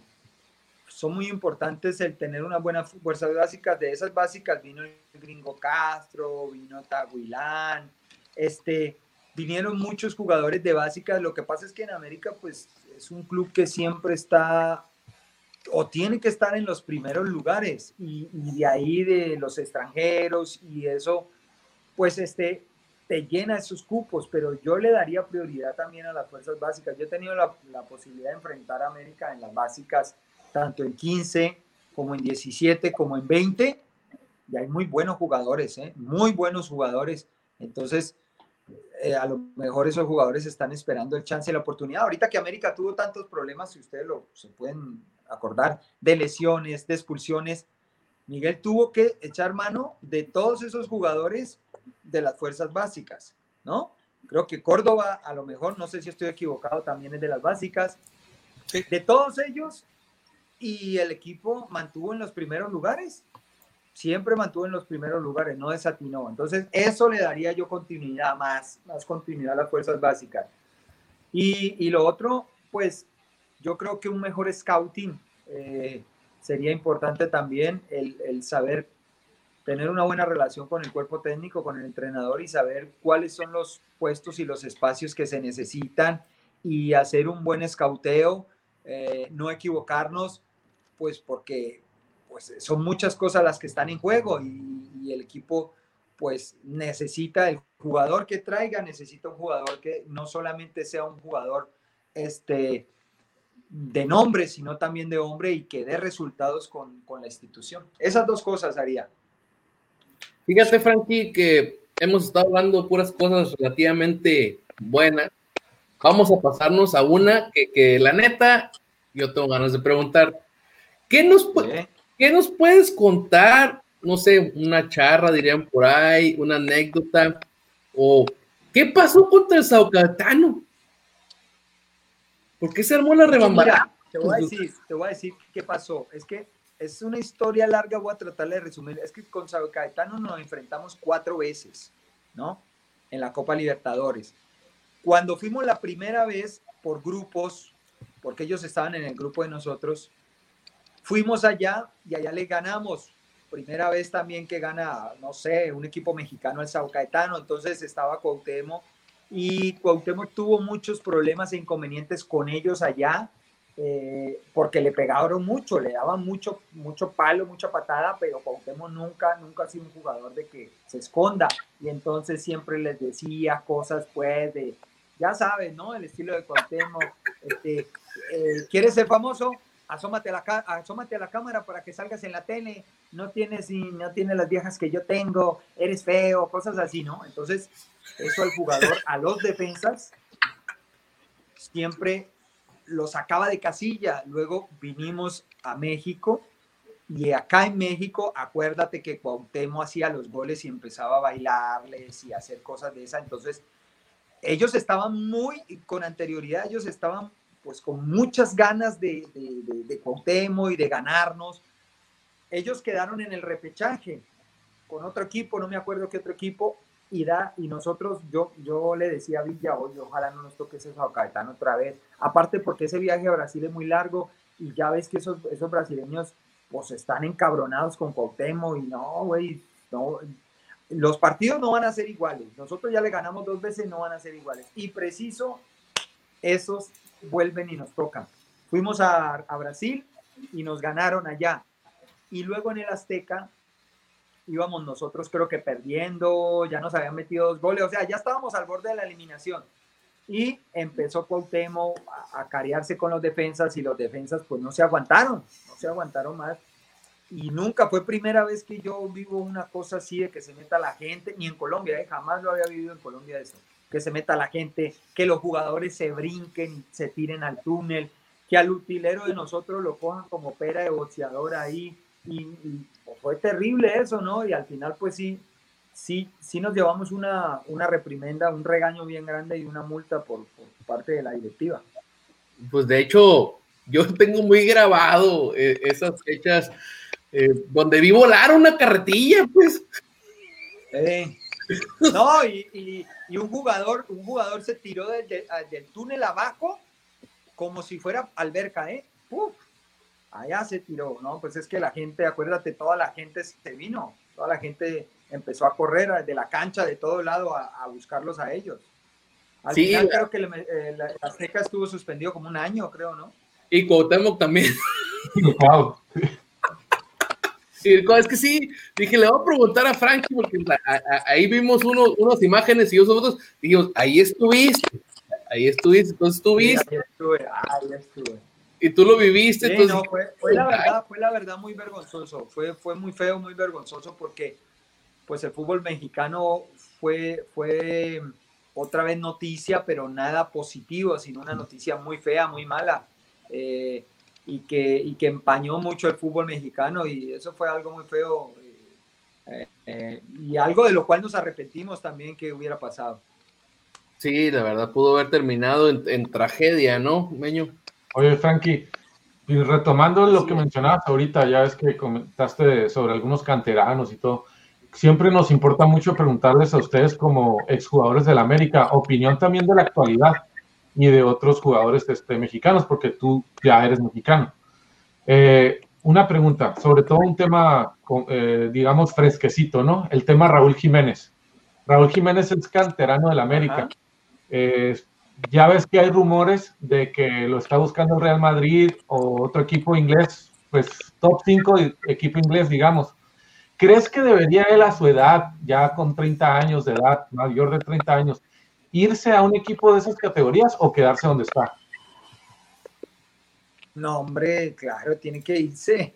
son muy importantes el tener una buena fuerza básica. De esas básicas vino el Gringo Castro, vino Tahuilán, este, vinieron muchos jugadores de básicas. Lo que pasa es que en América, pues, es un club que siempre está o tiene que estar en los primeros lugares y, y de ahí de los extranjeros y eso, pues, este, te llena esos cupos, pero yo le daría prioridad también a las fuerzas básicas. Yo he tenido la, la, posibilidad de enfrentar a América en las básicas, tanto en 15 como en 17, como en 20, y hay muy buenos jugadores, ¿eh? muy buenos jugadores. Entonces, eh, a lo mejor esos jugadores están esperando el chance la oportunidad. Ahorita que América tuvo tantos problemas, si ustedes lo, se pueden acordar, de lesiones, de expulsiones, Miguel tuvo que echar mano de todos esos jugadores de las fuerzas básicas, ¿no? Creo que Córdoba, a lo mejor, no sé si estoy equivocado, también es de las básicas. De todos ellos, y el equipo mantuvo en los primeros lugares. Siempre mantuvo en los primeros lugares, no desatinó. Entonces, eso le daría yo continuidad, más, más continuidad a las fuerzas básicas. Y, y lo otro, pues, yo creo que un mejor scouting eh, sería importante también el, el saber tener una buena relación con el cuerpo técnico, con el entrenador y saber cuáles son los puestos y los espacios que se necesitan y hacer un buen escauteo, eh, no equivocarnos, pues porque pues son muchas cosas las que están en juego y, el equipo pues necesita el jugador que traiga, necesita un jugador que no solamente sea un jugador este, de nombre, sino también de hombre y que dé resultados con, con la institución. Esas dos cosas haría. Fíjate, Frankie, que hemos estado hablando puras cosas relativamente buenas. Vamos a pasarnos a una que, la neta, yo tengo ganas de preguntar. ¿Qué nos, ¿Qué nos puedes contar? No sé, una charra, dirían por ahí, una anécdota. ¿O qué pasó contra el Saucatano? ¿Por qué se armó la rebambada? Te voy, a decir, te voy a decir qué pasó. Es que es una historia larga, voy a tratar de resumir. Es que con Sao Caetano nos enfrentamos cuatro veces, ¿no? En la Copa Libertadores. Cuando fuimos la primera vez por grupos, porque ellos estaban en el grupo de nosotros, fuimos allá y allá le ganamos. Primera vez también que gana, no sé, un equipo mexicano el Sao Caetano, entonces estaba Cuauhtémoc y Cuauhtémoc tuvo muchos problemas e inconvenientes con ellos allá eh, porque le pegaron mucho, le daban mucho, mucho palo, mucha patada, pero Cuauhtémoc nunca, nunca ha sido un jugador de que se esconda y entonces siempre les decía cosas pues de, ya sabes, ¿no? El estilo de Cuauhtémoc, este, eh, ¿quieres ser famoso? Asómate a, la, asómate a la cámara para que salgas en la tele, no tienes, no tienes las viejas que yo tengo, eres feo, cosas así, ¿no? Entonces, eso al jugador, a los defensas, siempre lo sacaba de casilla. Luego vinimos a México y acá en México, acuérdate que Cuauhtémoc hacía los goles y empezaba a bailarles y hacer cosas de esa. Entonces, ellos estaban muy, con anterioridad, ellos estaban pues con muchas ganas de, de, de, Cuauhtémoc y de ganarnos. Ellos quedaron en el repechaje con otro equipo, no me acuerdo qué otro equipo, y, da, y nosotros, yo, yo le decía a Villa, oye, ojalá no nos toque ese Caetano otra vez. Aparte porque ese viaje a Brasil es muy largo y ya ves que esos, esos brasileños pues están encabronados con Cuauhtémoc y no, güey, no. los partidos no van a ser iguales. Nosotros ya le ganamos dos veces, no van a ser iguales. Y preciso, esos vuelven y nos tocan. Fuimos a, a Brasil y nos ganaron allá. Y luego en el Azteca íbamos nosotros creo que perdiendo, ya nos habían metido dos goles, o sea, ya estábamos al borde de la eliminación. Y empezó Cuauhtémoc a, a carearse con los defensas y los defensas pues no se aguantaron, no se aguantaron más. Y nunca fue primera vez que yo vivo una cosa así de que se meta la gente, ni en Colombia, ¿eh? jamás lo había vivido en Colombia eso, que se meta la gente, que los jugadores se brinquen, se tiren al túnel, que al utilero de nosotros lo cojan como pera de boxeador ahí. Y, y fue terrible eso, ¿no? Y al final, pues sí, sí, sí nos llevamos una, una reprimenda, un regaño bien grande y una multa por, por parte de la directiva. Pues de hecho, yo tengo muy grabado eh, esas fechas eh, donde vi volar una carretilla, pues. Eh, no, y, y, y, un jugador, un jugador se tiró del, del túnel abajo como si fuera alberca, ¿eh? Uf, allá se tiró, ¿no? Pues es que la gente, acuérdate, toda la gente se vino, toda la gente empezó a correr de la cancha de todo lado a, a buscarlos a ellos. Al sí, final creo que le, eh, la Azteca estuvo suspendido como un año, creo, ¿no? Y Cuauhtémoc también. Wow. Sí, es que sí, dije, le voy a preguntar a Frankie, porque a, a, ahí vimos uno, unas imágenes y nosotros dijimos, ahí estuviste, ahí estuviste, entonces estuviste. Sí, ahí estuve, ahí estuve. Y tú lo viviste. Sí, entonces, no, fue, fue, la [laughs] verdad, fue la verdad muy vergonzoso, fue, fue muy feo, muy vergonzoso, porque pues el fútbol mexicano fue, fue otra vez noticia, pero nada positivo, sino una noticia muy fea, muy mala. Eh, y que, y que empañó mucho el fútbol mexicano y eso fue algo muy feo eh, eh, y algo de lo cual nos arrepentimos también que hubiera pasado. Sí, la verdad pudo haber terminado en, en tragedia, ¿no, Meño? Oye, Frankie, y retomando lo que mencionabas ahorita, ya es que comentaste sobre algunos canteranos y todo, siempre nos importa mucho preguntarles a ustedes como exjugadores del América, opinión también de la actualidad y de otros jugadores este, mexicanos, porque tú ya eres mexicano. Eh, una pregunta, sobre todo un tema, eh, digamos, fresquecito, ¿no? El tema Raúl Jiménez. Raúl Jiménez es canterano del América. Eh, ya ves que hay rumores de que lo está buscando el Real Madrid o otro equipo inglés, pues top 5 equipo inglés, digamos. ¿Crees que debería él a su edad, ya con 30 años de edad, mayor de 30 años, irse a un equipo de esas categorías o quedarse donde está? No, hombre, claro, tiene que irse.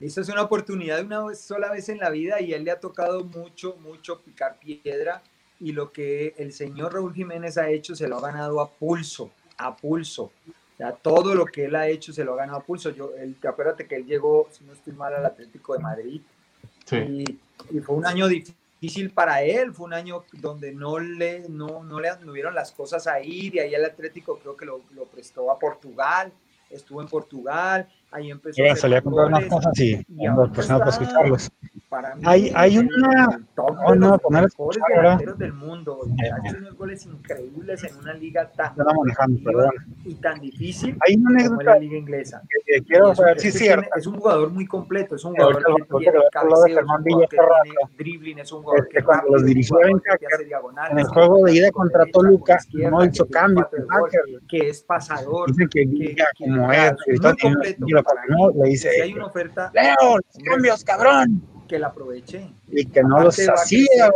Esa es una oportunidad de una sola vez en la vida y él le ha tocado mucho, mucho picar piedra y lo que el señor Raúl Jiménez ha hecho se lo ha ganado a pulso, a pulso. Ya todo lo que él ha hecho se lo ha ganado a pulso. Yo, él, acuérdate que él llegó, si no estoy mal, al Atlético de Madrid sí. y, y fue un año difícil difícil para él, fue un año donde no le, no, no le anduvieron las cosas ahí, de ahí el Atlético creo que lo, lo prestó a Portugal, estuvo en Portugal, ahí empezó a comprar unas cosas y, y no para escucharlos. Para mí, hay, hay una oh, no, los poner mejores delanteros del mundo y ha hecho unos goles increíbles en una liga tan y tan difícil hay una anécdota como la liga inglesa. que, quiero saber si es, cierto. es un jugador muy completo es un jugador que tiene cabeceo que tiene dribbling es un jugador que cuando los dirigió en el juego de ida contra Toluca no hizo cambio que es pasador que como es y lo no, le dice si hay una oferta Leo cambios cabrón que la aproveché. Y que no los hacía.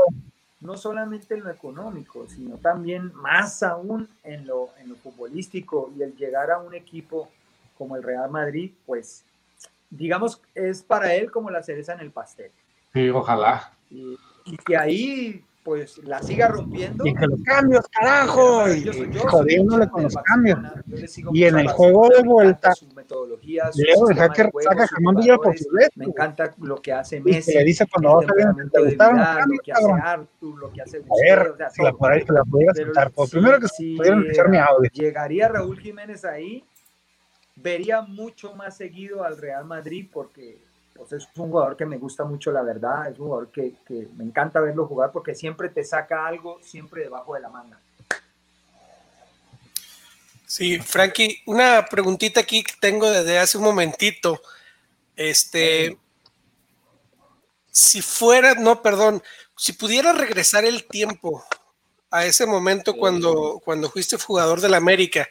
No solamente en lo económico, sino también más aún en lo, en lo futbolístico y el llegar a un equipo como el Real Madrid, pues digamos, es para él como la cereza en el pastel. Sí, ojalá. Y, y que ahí pues la siga rompiendo. Y que los cambios, carajo, y jodiéndole con los cambios. Y en el juego de vuelta, Leo deja que saca jamón Villa por su vez. Me encanta lo que hace Messi. Y le dice cuando va a salir, te gustaron los cambios, lo que hace Arthur, lo que hace A ver, o sea, si la, por ahí, la pudiera aceptar. Por primero que si pudieran escuchar mi audio. Llegaría Raúl Jiménez ahí, vería mucho más seguido al Real Madrid porque pues es un jugador que me gusta mucho, la verdad, es un jugador que, que, me encanta verlo jugar porque siempre te saca algo, siempre debajo de la manga. Sí, Frankie, una preguntita aquí que tengo desde hace un momentito. Este, Si fuera, no, perdón, si pudiera regresar el tiempo a ese momento cuando, cuando fuiste jugador del América,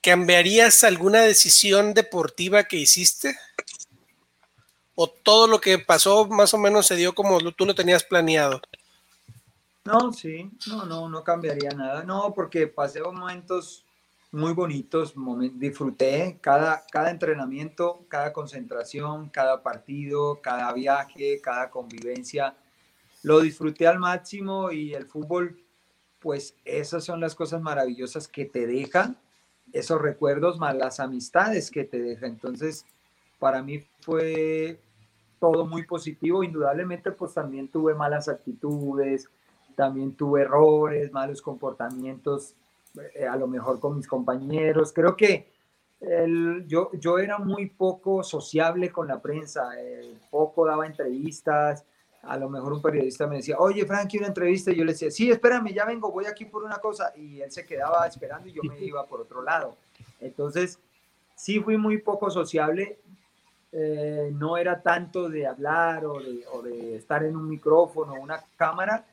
¿cambiarías alguna decisión deportiva que hiciste? ¿O todo lo que pasó más o menos se dio como tú lo tenías planeado? No, sí, no, no, no cambiaría nada. No, porque pasé momentos muy bonitos, disfruté cada, cada entrenamiento, cada concentración, cada partido, cada viaje, cada convivencia. Lo disfruté al máximo y el fútbol pues esas son las cosas maravillosas que te dejan, esos recuerdos más las amistades que te deja. Entonces, para mí fue todo muy positivo. Indudablemente, pues también tuve malas actitudes, también tuve errores, malos comportamientos, eh, a lo mejor con mis compañeros. Creo que yo, yo era muy poco sociable con la prensa, eh, poco daba entrevistas, a lo mejor un periodista me decía, oye, Frankie, una entrevista, y yo le decía, sí, espérame, ya vengo, voy aquí por una cosa, y él se quedaba esperando y yo me [laughs] iba por otro lado. Entonces, sí fui muy poco sociable, eh, no era tanto de hablar o de, estar en un micrófono o una cámara,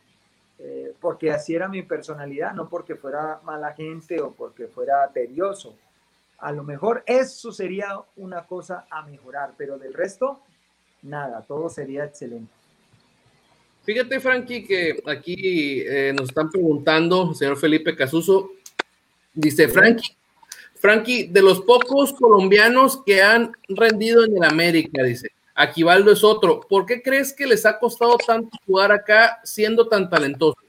eh, porque así era mi personalidad, no porque fuera mala gente o porque fuera tedioso. A lo mejor eso sería una cosa a mejorar, pero del resto, nada, todo sería excelente. Fíjate, Frankie, que aquí eh, nos están preguntando, señor Felipe Casuso, dice Frankie, Frankie, de los pocos colombianos que han rendido en el América, dice, Aquivaldo es otro. ¿Por qué crees que les ha costado tanto jugar acá siendo tan talentosos?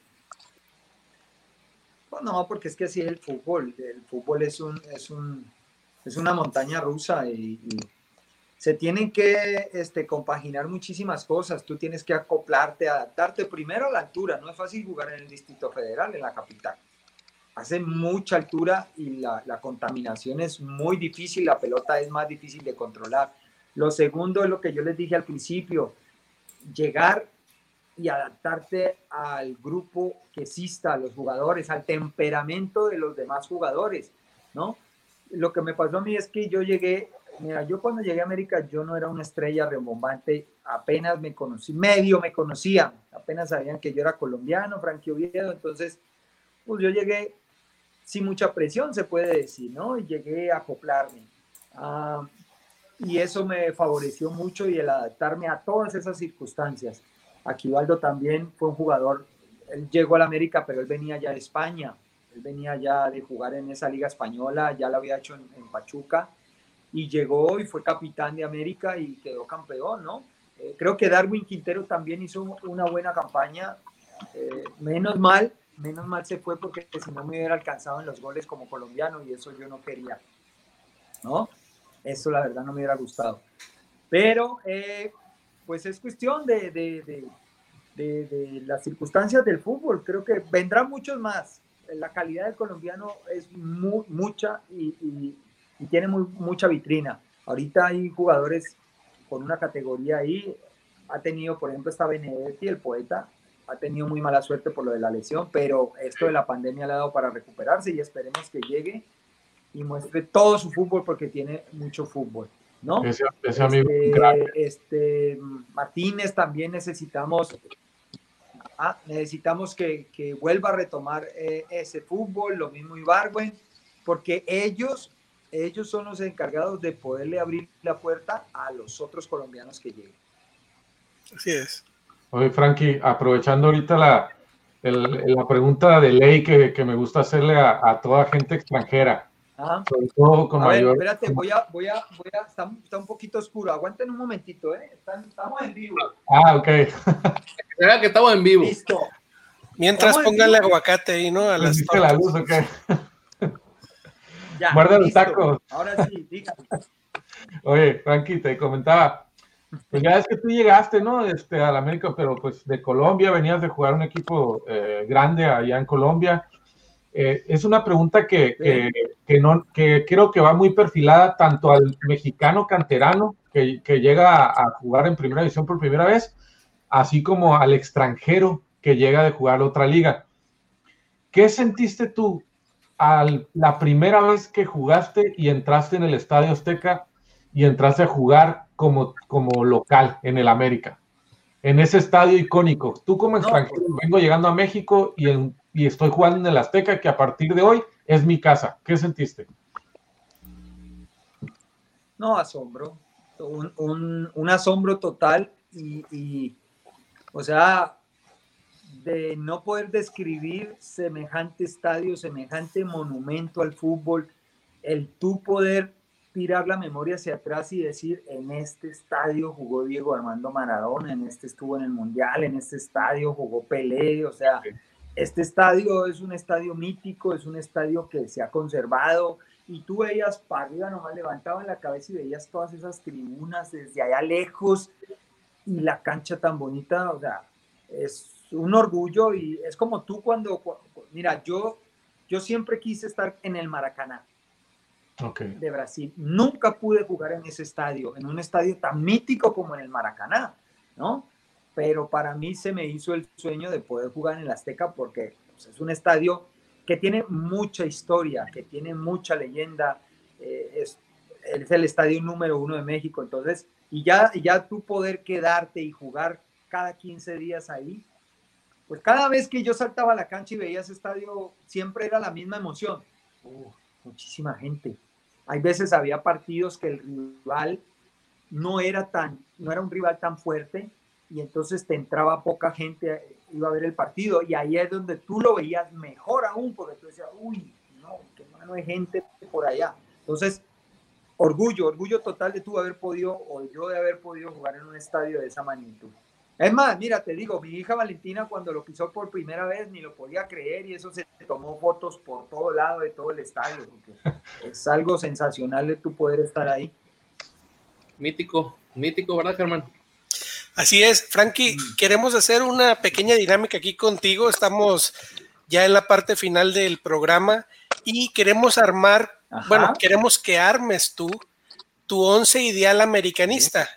no, porque es que así es el fútbol. El fútbol es un, es un, es una montaña rusa y se tienen que este, compaginar muchísimas cosas. Tú tienes que acoplarte, adaptarte primero a la altura. No es fácil jugar en el Distrito Federal, en la capital. Hace mucha altura y la, contaminación es muy difícil, la pelota es más difícil de controlar. Lo segundo es lo que yo les dije al principio, llegar y adaptarte al grupo que exista, a los jugadores, al temperamento de los demás jugadores, ¿no? Lo que me pasó a mí es que yo llegué Mira, yo cuando llegué a América, yo no era una estrella rembombante, apenas me conocí, medio me conocían, apenas sabían que yo era colombiano, Frankie Oviedo, entonces, pues yo llegué sin mucha presión, se puede decir, ¿no? Y llegué a acoplarme. Ah, y eso me favoreció mucho y el adaptarme a todas esas circunstancias. Aquivaldo también fue un jugador, él llegó a la América, pero él venía ya de España, él venía ya de jugar en esa liga española, ya lo había hecho en Pachuca y llegó y fue capitán de América y quedó campeón, ¿no? Eh, creo que Darwin Quintero también hizo una buena campaña, eh, menos mal, menos mal se fue porque si no me hubiera alcanzado en los goles como colombiano y eso yo no quería, ¿no? Eso la verdad no me hubiera gustado. Pero eh, pues es cuestión de, de, de, de, las circunstancias del fútbol, creo que vendrán muchos más. La calidad del colombiano es muy, mucha y y tiene muy, mucha vitrina. Ahorita hay jugadores con una categoría ahí. Ha tenido, por ejemplo, está Benedetti, el poeta, ha tenido muy mala suerte por lo de la lesión, pero esto de la pandemia le ha dado para recuperarse y esperemos que llegue y muestre todo su fútbol porque tiene mucho fútbol, ¿no? Ese, amigo este, este, Martínez también necesitamos, ah, necesitamos que, que, vuelva a retomar eh, ese fútbol, lo mismo Ibargüen, porque ellos ellos son los encargados de poderle abrir la puerta a los otros colombianos que lleguen. Así es. Oye, Frankie, aprovechando ahorita la, la pregunta de ley que, que me gusta hacerle a, toda gente extranjera. Ah. Sobre todo con a mayor... ver, espérate, voy a, voy a, voy a, está, está un poquito oscuro, aguanten un momentito, ¿eh? estamos en vivo. Ah, ok. que estamos en vivo. Listo. Mientras pónganle aguacate ahí, ¿no? A las la luz, okay. Guarda los tacos. Ahora sí, Oye, Frankie, te comentaba, pues ya es que tú llegaste, ¿no? Este, a la América, pero pues de Colombia, venías de jugar un equipo eh, grande allá en Colombia. Eh, es una pregunta que, que, no, que creo que va muy perfilada tanto al mexicano canterano que, que llega a, jugar en primera división por primera vez, así como al extranjero que llega de jugar otra liga. ¿Qué sentiste tú la primera vez que jugaste y entraste en el Estadio Azteca y entraste a jugar como, como local en el América? en ese estadio icónico. Tú como extranjero, vengo llegando a México y, y estoy jugando en el Azteca, que a partir de hoy es mi casa. ¿Qué sentiste? No, asombro. Un, asombro total y, o sea, de no poder describir semejante estadio, semejante monumento al fútbol, el tú poder tirar la memoria hacia atrás y decir, en este estadio jugó Diego Armando Maradona, en este estuvo en el Mundial, en este estadio jugó Pelé, o sea, este estadio es un estadio mítico, es un estadio que se ha conservado y tú veías para arriba, nomás levantaban la cabeza y veías todas esas tribunas desde allá lejos y la cancha tan bonita, o sea, es un orgullo y es como tú cuando, mira, yo, yo siempre quise estar en el Maracaná de Brasil. Nunca pude jugar en ese estadio, en un estadio tan mítico como en el Maracaná, ¿no? Pero para mí se me hizo el sueño de poder jugar en el Azteca porque pues, es un estadio que tiene mucha historia, que tiene mucha leyenda, eh, es, es, el estadio número uno de México, entonces, y ya, ya tú poder quedarte y jugar cada 15 días ahí, pues cada vez que yo saltaba a la cancha y veía ese estadio, siempre era la misma emoción. Muchísima gente, hay veces había partidos que el rival no era tan, no era un rival tan fuerte y entonces te entraba poca gente, iba a ver el partido y ahí es donde tú lo veías mejor aún porque tú decías, uy, no, que no hay gente por allá. Entonces, orgullo, orgullo total de tú haber podido o yo de haber podido jugar en un estadio de esa magnitud. Es más, mira, te digo, mi hija Valentina cuando lo pisó por primera vez ni lo podía creer y eso se tomó fotos por todo lado de todo el estadio. es algo sensacional de tu poder estar ahí. Mítico, mítico, ¿verdad, Germán? Así es, Frankie, mm. queremos hacer una pequeña dinámica aquí contigo. Estamos ya en la parte final del programa y queremos armar, bueno, queremos que armes tú tu once ideal americanista.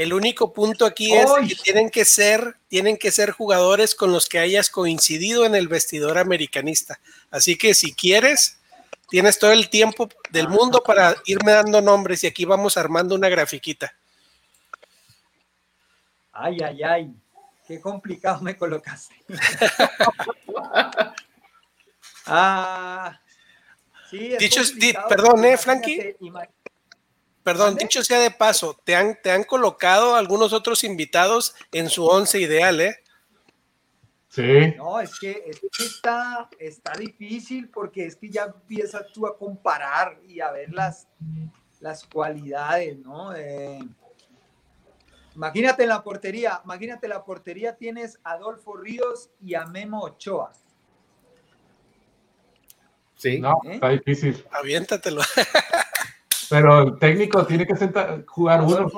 El único punto aquí es que tienen que ser, tienen que ser jugadores con los que hayas coincidido en el vestidor americanista. Así que si quieres, tienes todo el tiempo del mundo para irme dando nombres y aquí vamos armando una grafiquita. Ay, ay, ay, qué complicado me colocaste. [laughs] ah, sí, Dicho, perdón, ¿eh, Frankie? Perdón, dicho sea de paso, ¿te han, te han colocado algunos otros invitados en su once ideal, ¿eh? Sí. No, es que, está, está difícil porque es que ya empiezas tú a comparar y a ver las, las cualidades, ¿no? imagínate la portería, imagínate la portería, tienes a Adolfo Ríos y a Memo Ochoa. Sí. No, ¿Eh? está difícil. Aviéntatelo. [laughs] Pero el técnico tiene que sentar, jugar uno.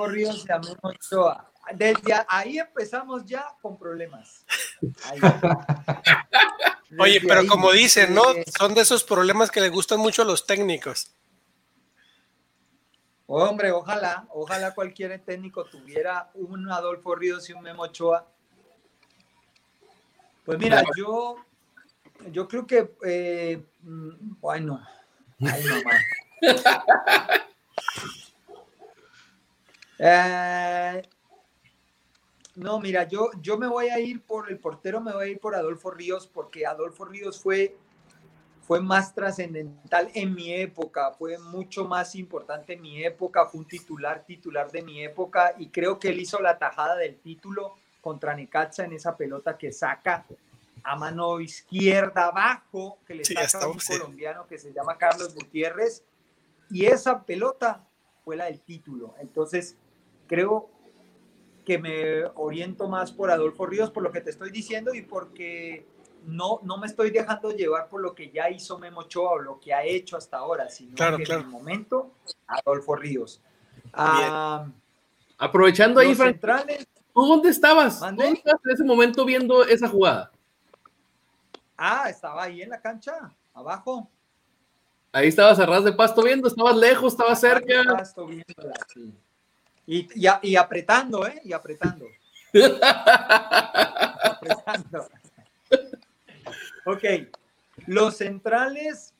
Desde ahí empezamos ya con problemas. [laughs] Oye, pero como dicen, ¿no? Son de esos problemas que le gustan mucho a los técnicos. Hombre, ojalá, ojalá cualquier técnico tuviera un Adolfo Ríos y un Memo Ochoa. Pues mira, yo, yo creo que, eh, mm, bueno, ay, mamá. Eh, no, mira, yo, yo me voy a ir por el portero, me voy a ir por Adolfo Ríos, porque Adolfo Ríos fue, fue más trascendental en mi época, fue mucho más importante en mi época, fue un titular, titular de mi época, y creo que él hizo la tajada del título contra Necaxa en esa pelota que saca a mano izquierda abajo, que le saca a un colombiano que se llama Carlos Gutiérrez, y esa pelota fue la del título. Entonces, creo que me oriento más por Adolfo Ríos, por lo que te estoy diciendo y porque no, no me estoy dejando llevar por lo que ya hizo Memo Ochoa o lo que ha hecho hasta ahora, sino que en el momento, Adolfo Ríos. Ah, Aprovechando ahí, centrales, ¿tú dónde estabas? ¿Dónde estabas en ese momento viendo esa jugada? Ah, estaba ahí en la cancha, abajo. Ahí estabas a ras de pasto viendo, estabas lejos, estabas cerca. y, y, apretando, ¿eh? Y apretando. [laughs] apretando. ok. Los centrales,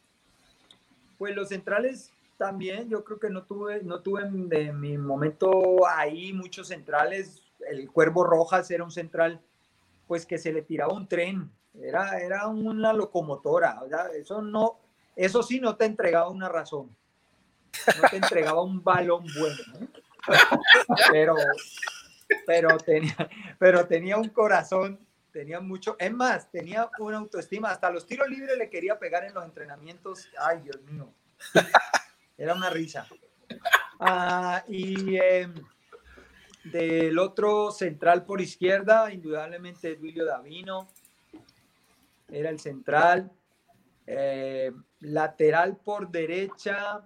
pues los centrales también, yo creo que no tuve, no tuve de mi momento ahí muchos centrales. el Cuervo Rojas era un central, pues que se le tiraba un tren, era, era una locomotora, o sea, eso no, eso sí no te entregaba una razón, no te entregaba un balón bueno, pero, pero, tenía, pero tenía un corazón, tenía mucho, es más, tenía una autoestima, hasta los tiros libres le quería pegar en los entrenamientos, ay Dios mío, era una risa. Ah, y em, del otro central por izquierda, indudablemente Duilio Davino, era el central. Eh, lateral por derecha,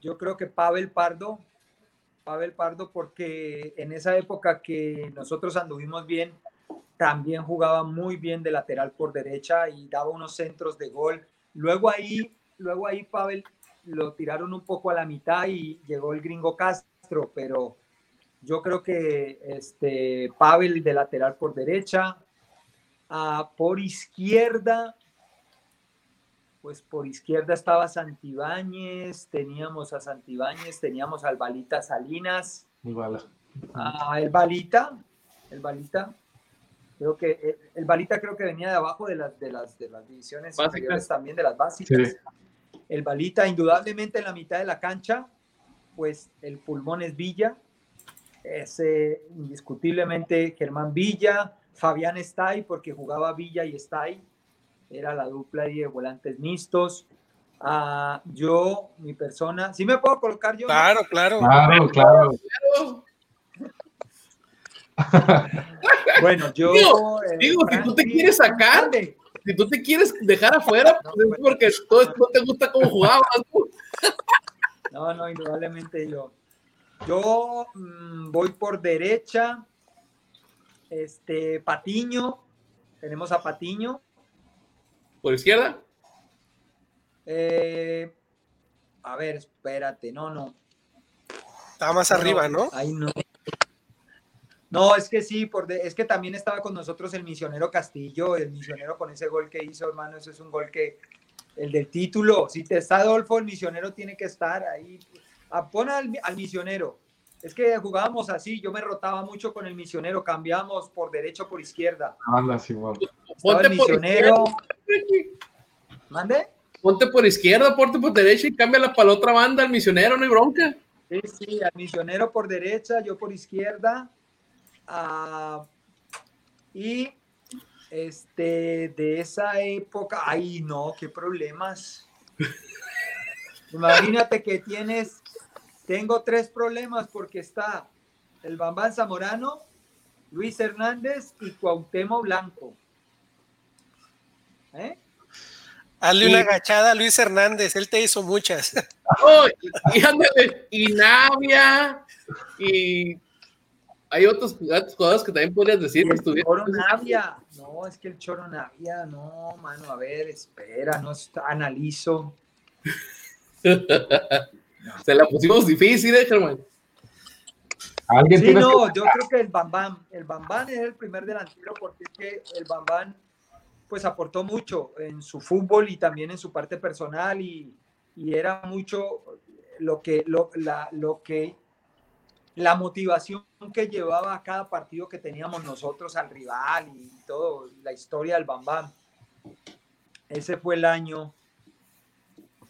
yo creo que Pavel Pardo, Pavel Pardo, porque en esa época que nosotros anduvimos bien, también jugaba muy bien de lateral por derecha y daba unos centros de gol. Luego ahí, luego ahí Pavel lo tiraron un poco a la mitad y llegó el gringo Castro, pero yo creo que este Pavel de lateral por derecha, por izquierda, pues por izquierda estaba Santibáñez, teníamos a Santibáñez, teníamos al Balita Salinas. el Balita, el Balita, creo que el, Balita creo que venía de abajo de las de las de las divisiones también de las básicas. El Balita indudablemente en la mitad de la cancha, pues el pulmón es Villa, es indiscutiblemente Germán Villa, Fabián Stay, porque jugaba Villa y Stay, era la dupla de volantes mixtos. Ah, yo, mi persona, ¿sí me puedo colocar yo? Claro, claro. Claro, claro. bueno, yo. Digo, si tú te quieres sacar, si tú te quieres dejar afuera, pues es porque todo no te gusta cómo jugabas. no, no, indudablemente yo. Yo mm, voy por derecha. Este, Patiño. Tenemos a Patiño. ¿Por izquierda? Eh, a ver, espérate, no, no. Está más arriba, ¿no? Ahí no. No, es que sí, por es que también estaba con nosotros el misionero Castillo, el misionero con ese gol que hizo, hermano, eso es un gol que, el del título, si te está Adolfo, el misionero tiene que estar ahí, ah, pon al, misionero, es que jugábamos así, yo me rotaba mucho con el misionero, cambiamos por derecha o por izquierda. Anda, sí, bueno. Ponte el misionero. ¿Mande? Ponte por izquierda, ponte por derecha y cámbiala para la otra banda, el misionero, no hay bronca. Sí, sí, al misionero por derecha, yo por izquierda. Ah, y este, de esa época, ay no, qué problemas. [laughs] Imagínate que tienes, tengo tres problemas porque está el Bambán Zamorano, Luis Hernández y Cuauhtémoc Blanco. ¿Eh? Hazle una agachada a Luis Hernández, él te hizo muchas. [laughs] y, y Navia, y hay otros, jugadores que también podrías decir que estuvieron. Navia. No, es que el Choro Navia, no, mano, a ver, espera, no analizo. [laughs] Se la pusimos difícil, ¿eh, Germán? Sí, no, yo creo que el Bambán, el es el primer delantero porque es que el Bambán pues aportó mucho en su fútbol y también en su parte personal y, y era mucho lo que, lo, la, lo que la motivación que llevaba a cada partido que teníamos nosotros al rival y todo, la historia del Bambam. Ese fue el año.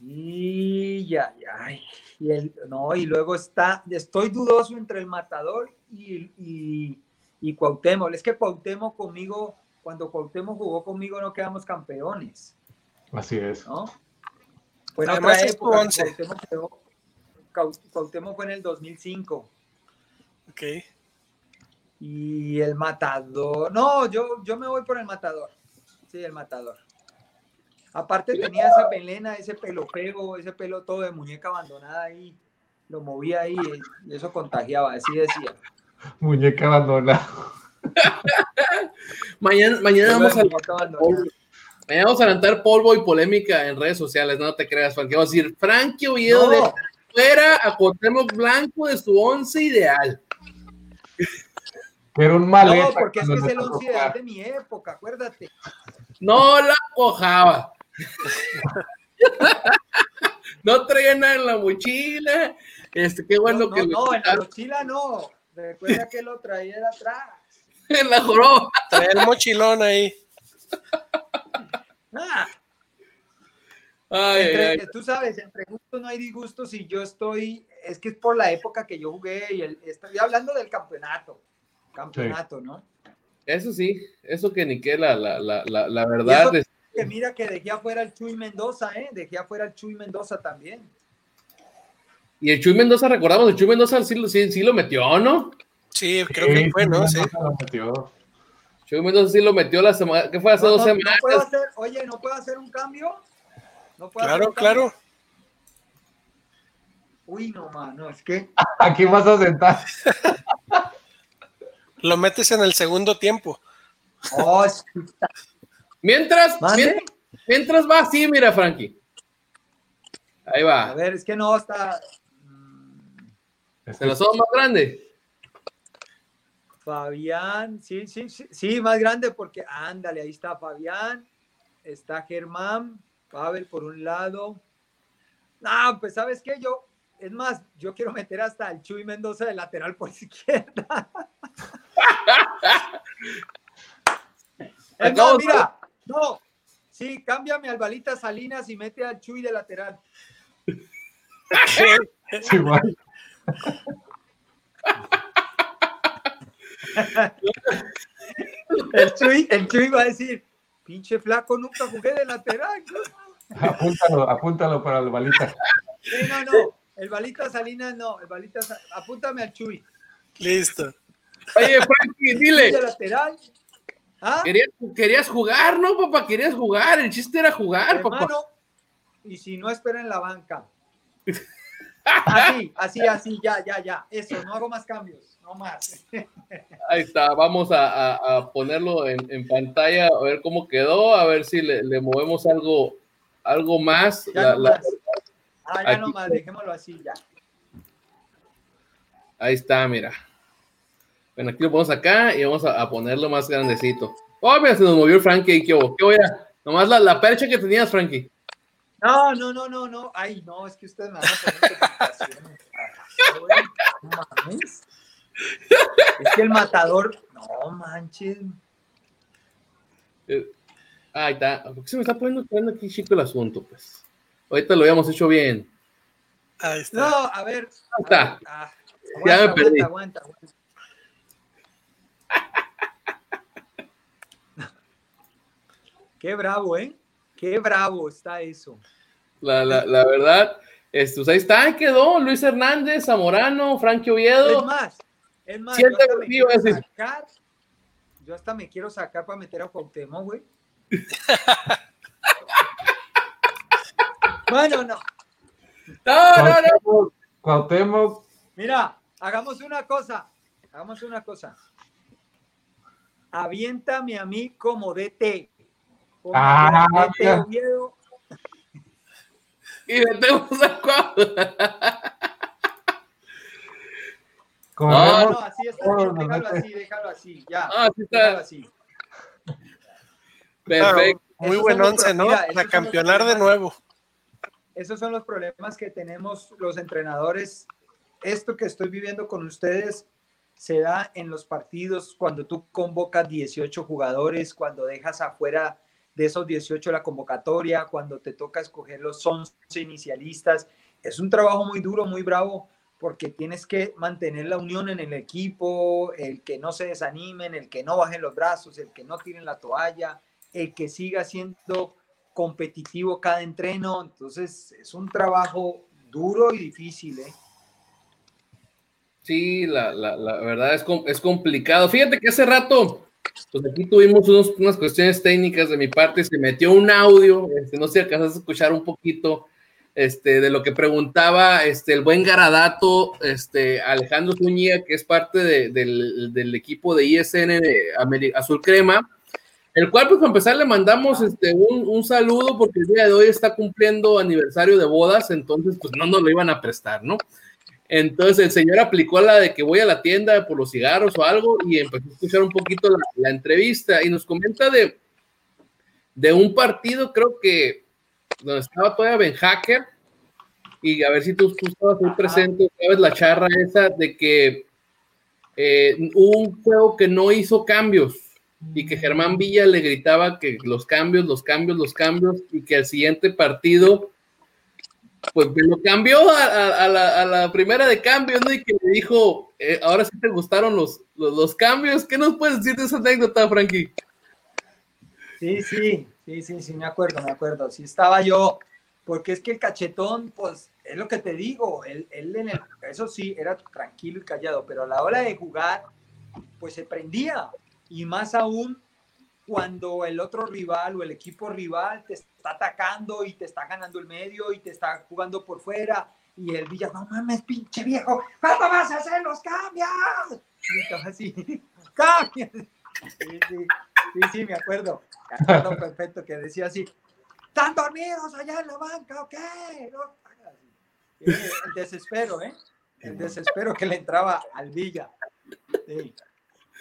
Y ya, ya. Y, el, no, y luego está, estoy dudoso entre el Matador y, y, y Cuauhtémoc. Es que Cuauhtémoc conmigo, cuando Cuauhtémoc jugó conmigo no quedamos campeones. Así es. ¿no? Fue en otra época. Cuauhtémoc fue en el 2005. Ok. Y el matador. No, yo, yo me voy por el matador. Sí, el matador. Aparte tenía esa pelena, ese pelo pego, ese pelo todo de muñeca abandonada ahí. Lo movía ahí y eso contagiaba, así decía. Muñeca abandonada. [laughs] mañana, mañana vamos a Mañana vamos a levantar polvo y polémica en redes sociales, no te creas, Frankie. Vamos a decir, Frankie Oviedo de fuera a Cuauhtémoc Blanco de su once ideal. Pero un mal. No, porque es que es el once de mi época, acuérdate. No la cojaba. No traía nada en la mochila. Este, qué bueno no, que. No, en la mochila no. recuerda que lo traía de atrás. [laughs] En la joroba. Trae el mochilón ahí. Ah, Ay, ay, entre- ay. Tú sabes, entre gustos no hay disgustos y yo estoy, es que es por la época que yo jugué y el, estoy hablando del campeonato, campeonato, ¿no? Eso sí, eso que ni que la, la, la, la, verdad eso es- que mira que dejé afuera el Chuy Mendoza, ¿eh? Dejé afuera el Chuy Mendoza también. Y el Chuy Mendoza, recordamos, el Chuy Mendoza sí, lo- sí, sí lo metió, ¿no? Sí, creo que fue, ¿no? Sí. lo metió. Chuy Mendoza sí lo metió la semana, que fue hace No, dos no, no semanas. puedo hacer, oye, ¿no puedo hacer un cambio? ¿No puedo hacer Claro, un cambio? claro. Uy, no, mano, es que [laughs] Aquí vas a sentar. Lo metes en el segundo tiempo. Oh, es- Mientras, mientras, mientras va así, mira, Frankie. Ahí A va. ver, es que no está. mm, Se la somos más grande. Fabián, sí, sí, sí, sí, más grande porque ándale, ahí está Fabián, está Germán, Pavel por un lado. No, pues sabes qué, yo, es más, yo quiero meter hasta el Chuy Mendoza de lateral por [laughs] izquierda. [laughs] es más, Acabo- mira, no, sí, cámbiame al Balita Salinas y mete al Chuy de lateral. [laughs] Sí, igual. El Chuy, el Chuy va a decir, pinche flaco, nunca jugué de lateral. Apúntalo, apúntalo para el balita. Sí, no, no. El balita Salinas no. El balita apúntame al Chuy. Listo. Oye, Frankie, dile. de lateral. ¿Ah? Querías, querías jugar, ¿no, papá? Querías jugar. El chiste era jugar, papá. Y si no, espera en la banca. [laughs] Así, así, así, ya, ya, ya. Eso, no hago más cambios. No más. [laughs] Ahí está. Vamos a, a- a ponerlo en, en pantalla, a ver cómo quedó, a ver si le, le movemos algo, algo más. Ya La- no la- más. Ah, ya aquí- no más. Dejémoslo así, ya. ahí está, mira. Bueno, aquí lo ponemos acá y vamos a, a ponerlo más grandecito. Oh, mira, se nos movió el Frankie. ¿Qué hubo? ¿Qué hubo? Era? Nomás la, la percha que tenías, Frankie. No, no, no, no, no. Ay, no, es que ustedes me van a poner complicaciones. Ay, güey, no mames. Es que el matador, no manches. Eh, ahí está. ¿Por qué se me está poniendo, poniendo aquí chico el asunto? Pues ahorita lo habíamos hecho bien. Ahí está. No, a ver. Ahí está. a ver, ah, Ya me perdí. aguanta, aguanta, aguanta. Qué bravo, ¿eh? Qué bravo está eso. La, la, la verdad, este, pues ahí está, ahí quedó Luis Hernández, Zamorano, Frankie Es Oviedo. más, es más, yo hasta me quiero sacar. Yo hasta me quiero sacar para meter a Cuauhtémoc, güey. [laughs] bueno, no. No, no, no. Cuauhtémoc, Mira, hagamos una cosa. Hagamos una cosa. Aviéntame a mí como DT. Ah. Oviedo. Y metemos a Cuau. corremos. No, no, así está Déjalo así, déjalo así. Ya. Ah, sí está. déjalo así. Perfecto. Muy buen once, ¿no? mira, Para campeonar de nuevo. Esos son los problemas que tenemos los entrenadores. Esto que estoy viviendo con ustedes se da en los partidos cuando tú convocas 18 jugadores, cuando dejas afuera de esos 18 la convocatoria, cuando te toca escoger los 11 inicialistas. Es un trabajo muy duro, muy bravo, porque tienes que mantener la unión en el equipo, el que no se desanimen, el que no bajen los brazos, el que no tiren la toalla, el que siga siendo competitivo cada entreno. Entonces, es un trabajo duro y difícil, ¿eh? Sí, la, la, verdad es, es complicado. Fíjate que hace rato, pues aquí tuvimos unas cuestiones técnicas de mi parte, se metió un audio, este, no sé si alcanzaste a escuchar un poquito este, de lo que preguntaba este, el buen Garadato, Alejandro Zúñiga, que es parte de- del, equipo de ISN de Ameri- Azul Crema, el cual, pues, para empezar, le mandamos un, un saludo porque el día de hoy está cumpliendo aniversario de bodas, entonces, pues, no nos lo iban a prestar, ¿no? Entonces el señor aplicó la de que voy a la tienda por los cigarros o algo y empezó a escuchar un poquito la, la entrevista y nos comenta de, de un partido, creo que donde estaba todavía Ben Hacker y a ver si tú, tú estabas muy presente, sabes la charra esa de que eh, un juego que no hizo cambios y que Germán Villa le gritaba que los cambios, los cambios, los cambios y que al siguiente partido pues lo cambió a, la, primera de cambios, ¿no? Y que le dijo, eh, ahora sí te gustaron los, los, cambios. ¿Qué nos puedes decir de esa anécdota, Frankie? Sí, sí, sí, sí, sí, me acuerdo, me acuerdo. Sí estaba yo, porque es que el cachetón, pues, es lo que te digo, él, él en el, eso sí, era tranquilo y callado, pero a la hora de jugar, pues se prendía. Y más aún cuando el otro rival o el equipo rival te está atacando y te está ganando el medio y te está jugando por fuera y el Villa, no mames, pinche viejo, ¿cuándo vas a hacer los cambios? Y así, cambios. Sí, sí, sí, sí, me acuerdo, me acuerdo perfecto que decía así, ¿están dormidos allá en la banca o qué? El desespero, ¿eh? El desespero que le entraba al Villa. Sí.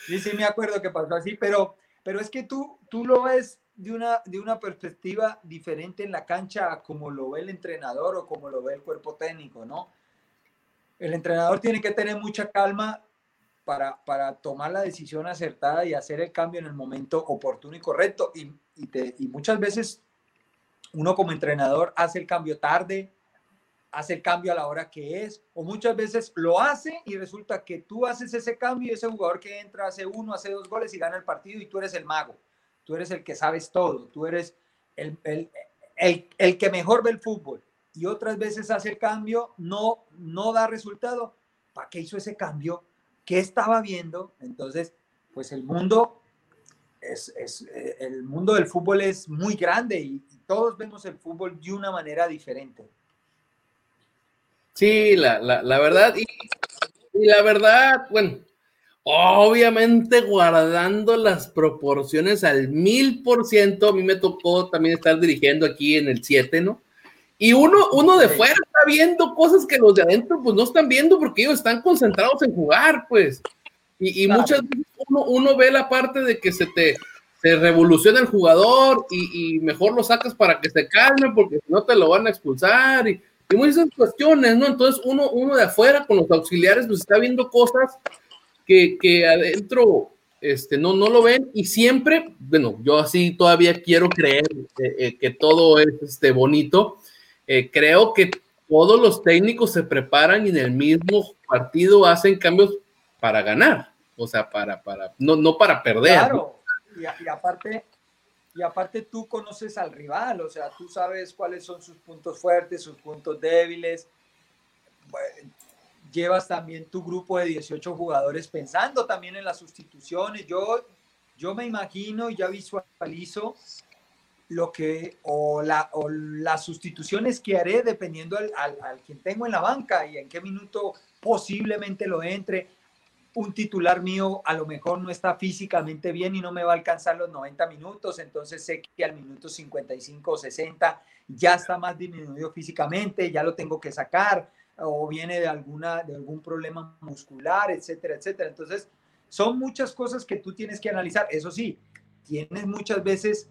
sí, sí, me acuerdo que pasó así, pero pero es que tú, tú lo ves de una, de una perspectiva diferente en la cancha como lo ve el entrenador o como lo ve el cuerpo técnico, ¿no? El entrenador tiene que tener mucha calma para, para tomar la decisión acertada y hacer el cambio en el momento oportuno y correcto. Y, y muchas veces uno como entrenador hace el cambio tarde, hace el cambio a la hora que es, o muchas veces lo hace y resulta que tú haces ese cambio y ese jugador que entra hace uno, hace dos goles y gana el partido y tú eres el mago, tú eres el que sabes todo, tú eres el, el, el, el que mejor ve el fútbol y otras veces hace el cambio, no, no da resultado. ¿Para qué hizo ese cambio? ¿Qué estaba viendo? Entonces, pues el mundo es, es, eh, el mundo del fútbol es muy grande y todos vemos el fútbol de una manera diferente. Sí, la, la, la verdad, y, la verdad, bueno, obviamente guardando las proporciones al mil por ciento, a mí me tocó también estar dirigiendo aquí en el 7, ¿no? Y uno, uno de fuera está viendo cosas que los de adentro pues no están viendo porque ellos están concentrados en jugar, pues. Y, y muchas veces uno, uno, ve la parte de que se te se revoluciona el jugador y, y, mejor lo sacas para que se calme porque si no te lo van a expulsar y y muchas cuestiones, ¿no? Entonces uno, uno de afuera con los auxiliares pues está viendo cosas que, que adentro este, no, no lo ven y siempre, bueno, yo así todavía quiero creer eh, eh, que todo es este, bonito. Eh, creo que todos los técnicos se preparan y en el mismo partido hacen cambios para ganar, o sea, para, para, no, no para perder. Claro, y, y aparte, y aparte tú conoces al rival, o sea, tú sabes cuáles son sus puntos fuertes, sus puntos débiles. llevas también tu grupo de 18 jugadores pensando también en las sustituciones. Yo, yo me imagino y ya visualizo lo que o, la, o las sustituciones que haré dependiendo al, al, al quien tengo en la banca y en qué minuto posiblemente lo entre un titular mío a lo mejor no está físicamente bien y no me va a alcanzar los 90 minutos, entonces sé que al minuto 55 o 60 ya está más disminuido físicamente, ya lo tengo que sacar o viene de alguna de algún problema muscular, etcétera, etcétera. Entonces, son muchas cosas que tú tienes que analizar. Eso sí, tienes muchas veces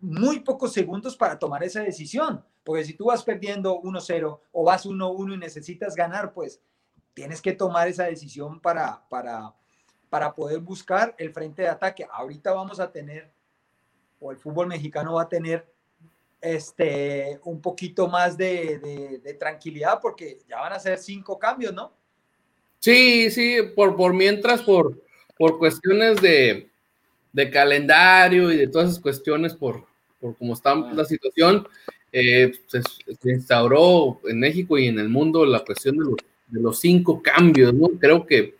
muy pocos segundos para tomar esa decisión, porque si tú vas perdiendo 1-0 o vas 1-1 y necesitas ganar, pues tienes que tomar esa decisión para, para, para poder buscar el frente de ataque. Ahorita vamos a tener, o el fútbol mexicano va a tener este, un poquito más de, de, tranquilidad porque ya van a ser cinco cambios, ¿no? Sí, sí, por, por mientras, por, por cuestiones de, de calendario y de todas esas cuestiones, por, por cómo está ah. la situación, eh, se, se, instauró en México y en el mundo la cuestión de los de los cinco cambios, ¿no? Creo que,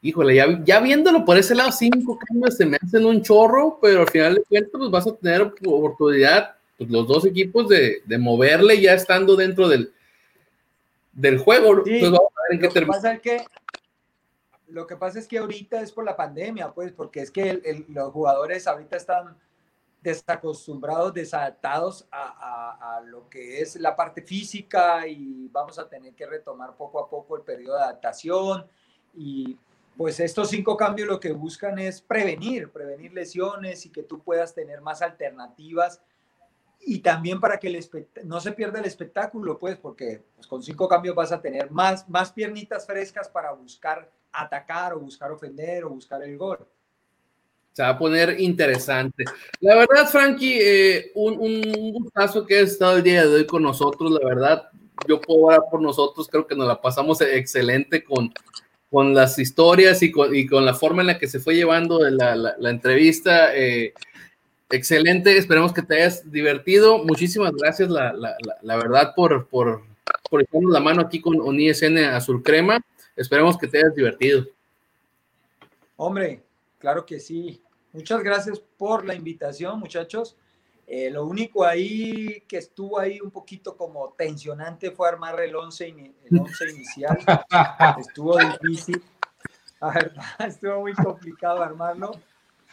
híjole, ya, ya viéndolo por ese lado, cinco cambios se me hacen un chorro, pero al final de cuentas, pues vas a tener oportunidad, pues los dos equipos de, de moverle ya estando dentro del, del juego. Sí, vamos a ver en qué termina. Pasa que, lo que pasa es que ahorita es por la pandemia, pues, porque es que el, el, los jugadores ahorita están desacostumbrados, desadaptados a, a, lo que es la parte física y vamos a tener que retomar poco a poco el periodo de adaptación y pues estos cinco cambios lo que buscan es prevenir, prevenir lesiones y que tú puedas tener más alternativas y también para que el no se pierda el espectáculo, pues porque pues, con cinco cambios vas a tener más, más piernitas frescas para buscar atacar o buscar ofender o buscar el gol. Se va a poner interesante. La verdad, Frankie, eh, un, un, gustazo que has estado el día de hoy con nosotros. La verdad, yo puedo hablar por nosotros, creo que nos la pasamos excelente con, con las historias y con, y con la forma en la que se fue llevando la, la, entrevista. Eh, excelente, esperemos que te hayas divertido. Muchísimas gracias, la, la verdad, por, por, por echarnos la mano aquí con ISN Azul Crema. Esperemos que te hayas divertido. Hombre, claro que sí. Muchas gracias por la invitación, muchachos. Eh, lo único ahí que estuvo ahí un poquito como tensionante fue armar el 11 el once inicial. [laughs] estuvo difícil. La verdad, estuvo muy complicado armarlo.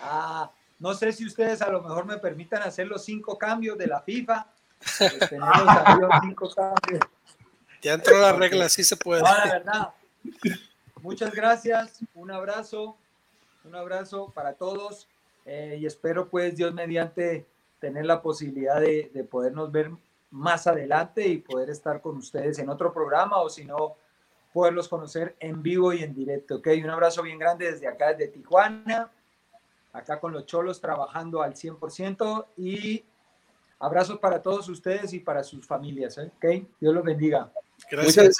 Ah, no sé si ustedes a lo mejor me permitan hacer los cinco cambios de la FIFA. Pues tenemos cinco cambios. Ya entró la regla, sí se puede. No, la verdad. Muchas gracias. Un abrazo. Un abrazo para todos. Eh, y espero, pues, Dios mediante tener la posibilidad de, de, podernos ver más adelante y poder estar con ustedes en otro programa o si no, poderlos conocer en vivo y en directo. ¿ok? Un abrazo bien grande desde acá, desde Tijuana, acá con los cholos trabajando al 100% y abrazos para todos ustedes y para sus familias. ¿eh? ¿ok? Dios los bendiga. Gracias.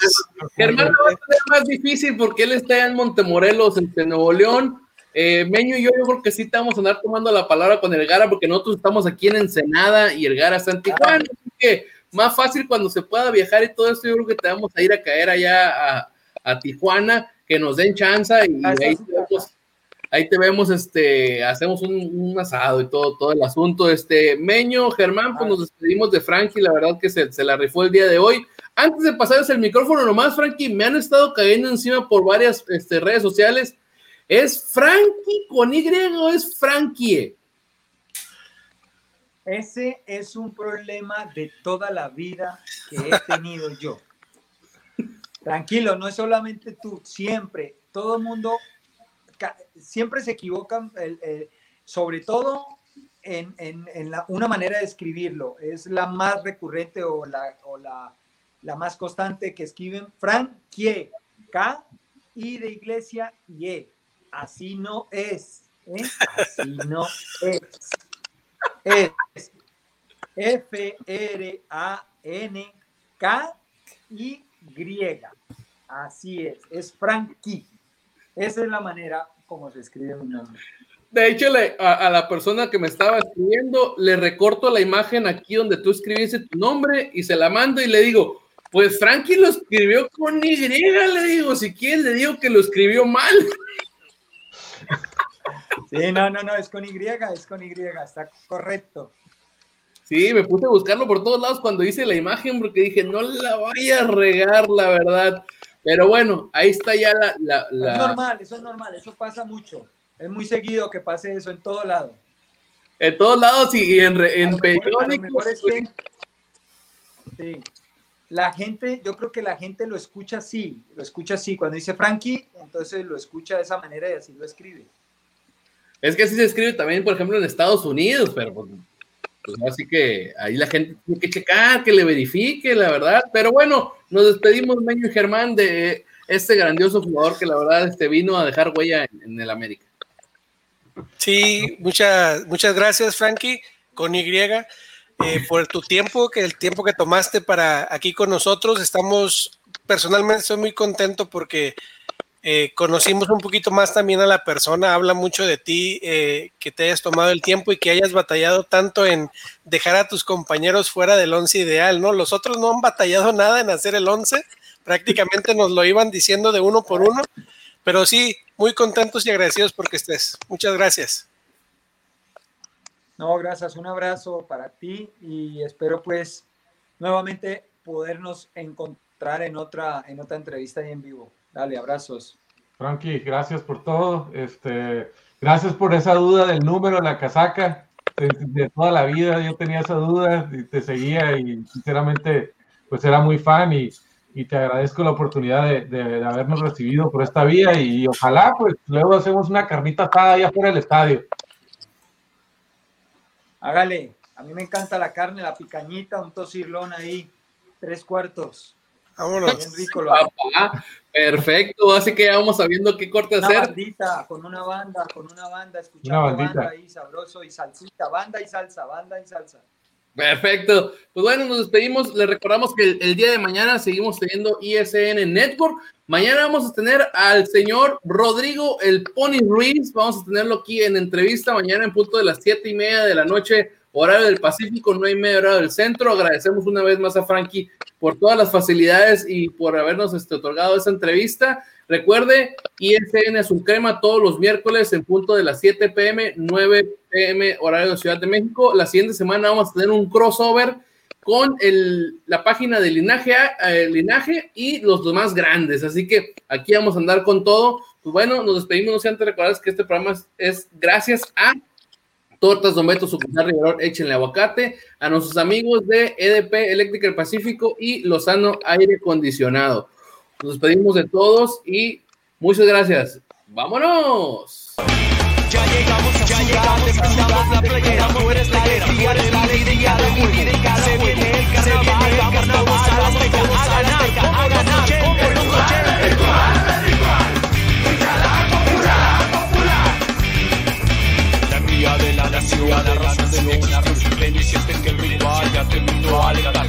Germán va a ser más difícil porque él está en Montemorelos, en Nuevo León eh, Meño y yo, yo creo que sí estamos a andar tomando la palabra con el Gara, porque nosotros estamos aquí en Ensenada y el Gara está en Tijuana, así que más fácil cuando se pueda viajar y todo esto, yo creo que te vamos a ir a caer allá a, a Tijuana, que nos den chance y ahí te vemos, ahí te vemos, este, hacemos un, un, asado y todo, todo el asunto. Este, Meño, Germán, pues nos despedimos de Frankie, la verdad que se, se la rifó el día de hoy. Antes de pasarles el micrófono nomás, Frankie, me han estado cayendo encima por varias este, redes sociales ¿Es Frankie con Y o es Frankie? Ese es un problema de toda la vida que he [laughs] tenido yo. Tranquilo, no es solamente tú, siempre, todo el mundo, siempre se equivocan, sobre todo en, una manera de escribirlo. Es la más recurrente o la, o la, la más constante que escriben Frankie, K, I de iglesia y E así no es. ¿eh? Así no es. Es F-R-A-N-K-Y. Así es. Es Frankie. Esa es la manera como se escribe mi nombre. De hecho, a, la persona que me estaba escribiendo, le recorto la imagen aquí donde tú escribiste tu nombre y se la mando y le digo, pues Frankie lo escribió con Y, le digo, si quieres le digo que lo escribió mal. Sí, no, no, no, es con Y, es con Y, está correcto. Sí, me puse a buscarlo por todos lados cuando hice la imagen porque dije, no la vaya a regar, la verdad. Pero bueno, ahí está ya la... Es normal, eso es normal, eso pasa mucho. Es muy seguido que pase eso en todo lado. En todos lados y en, en periódicos. Pues. sí. La gente, yo creo que la gente lo escucha así, lo escucha así. Cuando dice Frankie, entonces lo escucha de esa manera y así lo escribe. Es que así se escribe también, por ejemplo, en Estados Unidos, pero pues, pues así que ahí la gente tiene que checar, que le verifique, la verdad. Pero bueno, nos despedimos, Meño y Germán, de este grandioso jugador que la verdad este, vino a dejar huella en, el América. Sí, muchas, muchas gracias, Frankie, con Y. Eh, por tu tiempo, que el tiempo que tomaste para aquí con nosotros. Estamos, personalmente, estoy muy contento porque eh, conocimos un poquito más también a la persona, habla mucho de ti, eh, que te hayas tomado el tiempo y que hayas batallado tanto en dejar a tus compañeros fuera del once ideal, ¿no? Los otros no han batallado nada en hacer el once, prácticamente nos lo iban diciendo de uno por uno, pero sí, muy contentos y agradecidos porque estés. Muchas gracias. No, gracias, un abrazo para ti y espero pues nuevamente podernos encontrar en otra, en otra entrevista y en vivo. Dale, abrazos. Frankie, gracias por todo. Este, gracias por esa duda del número de la casaca. De, toda la vida yo tenía esa duda y te seguía y sinceramente pues era muy fan y, y te agradezco la oportunidad de, de, habernos recibido por esta vía y, ojalá pues luego hacemos una carnita asada allá fuera del estadio. Hágale, a mí me encanta la carne, la picañita, un tosirlón ahí, tres cuartos. Vámonos. rico perfecto, así que vamos sabiendo qué corte una hacer. Bandita, con una banda, con una banda, escuchando una banda ahí sabroso y salsita, banda y salsa, banda y salsa. Perfecto. Pues bueno, nos despedimos. Les recordamos que el, día de mañana seguimos teniendo ISN Network. Mañana vamos a tener al señor Rodrigo El Pony Ruiz. Vamos a tenerlo aquí en entrevista mañana en punto de las siete y media de la noche, horario del Pacífico, no y media horario del centro. Agradecemos una vez más a Frankie por todas las facilidades y por habernos este, otorgado esa entrevista. Recuerde, ISN Azul Crema todos los miércoles en punto de las 7 pm, 9 pm, horario de Ciudad de México. La siguiente semana vamos a tener un crossover con el, la página de linaje, eh, y los demás grandes. Así que aquí vamos a andar con todo. Pues bueno, nos despedimos. No sé antes recordar que este programa es, gracias a Tortas Don Beto, Sucursal Riverol, échenle aguacate, a nuestros amigos de EDP Eléctrica Pacífico y Lozano Aire Acondicionado. Nos despedimos de todos y muchas gracias. ¡Vámonos! Ya llegamos, ya llegamos, la playera, tú eres la eres la alegría, la música, se viene el carnaval, vamos todos a las tejas, a ganar, a ganar, como los ochentas. La mía de la nación, la razón de los ven y sienten que el rival ya terminó al cantar,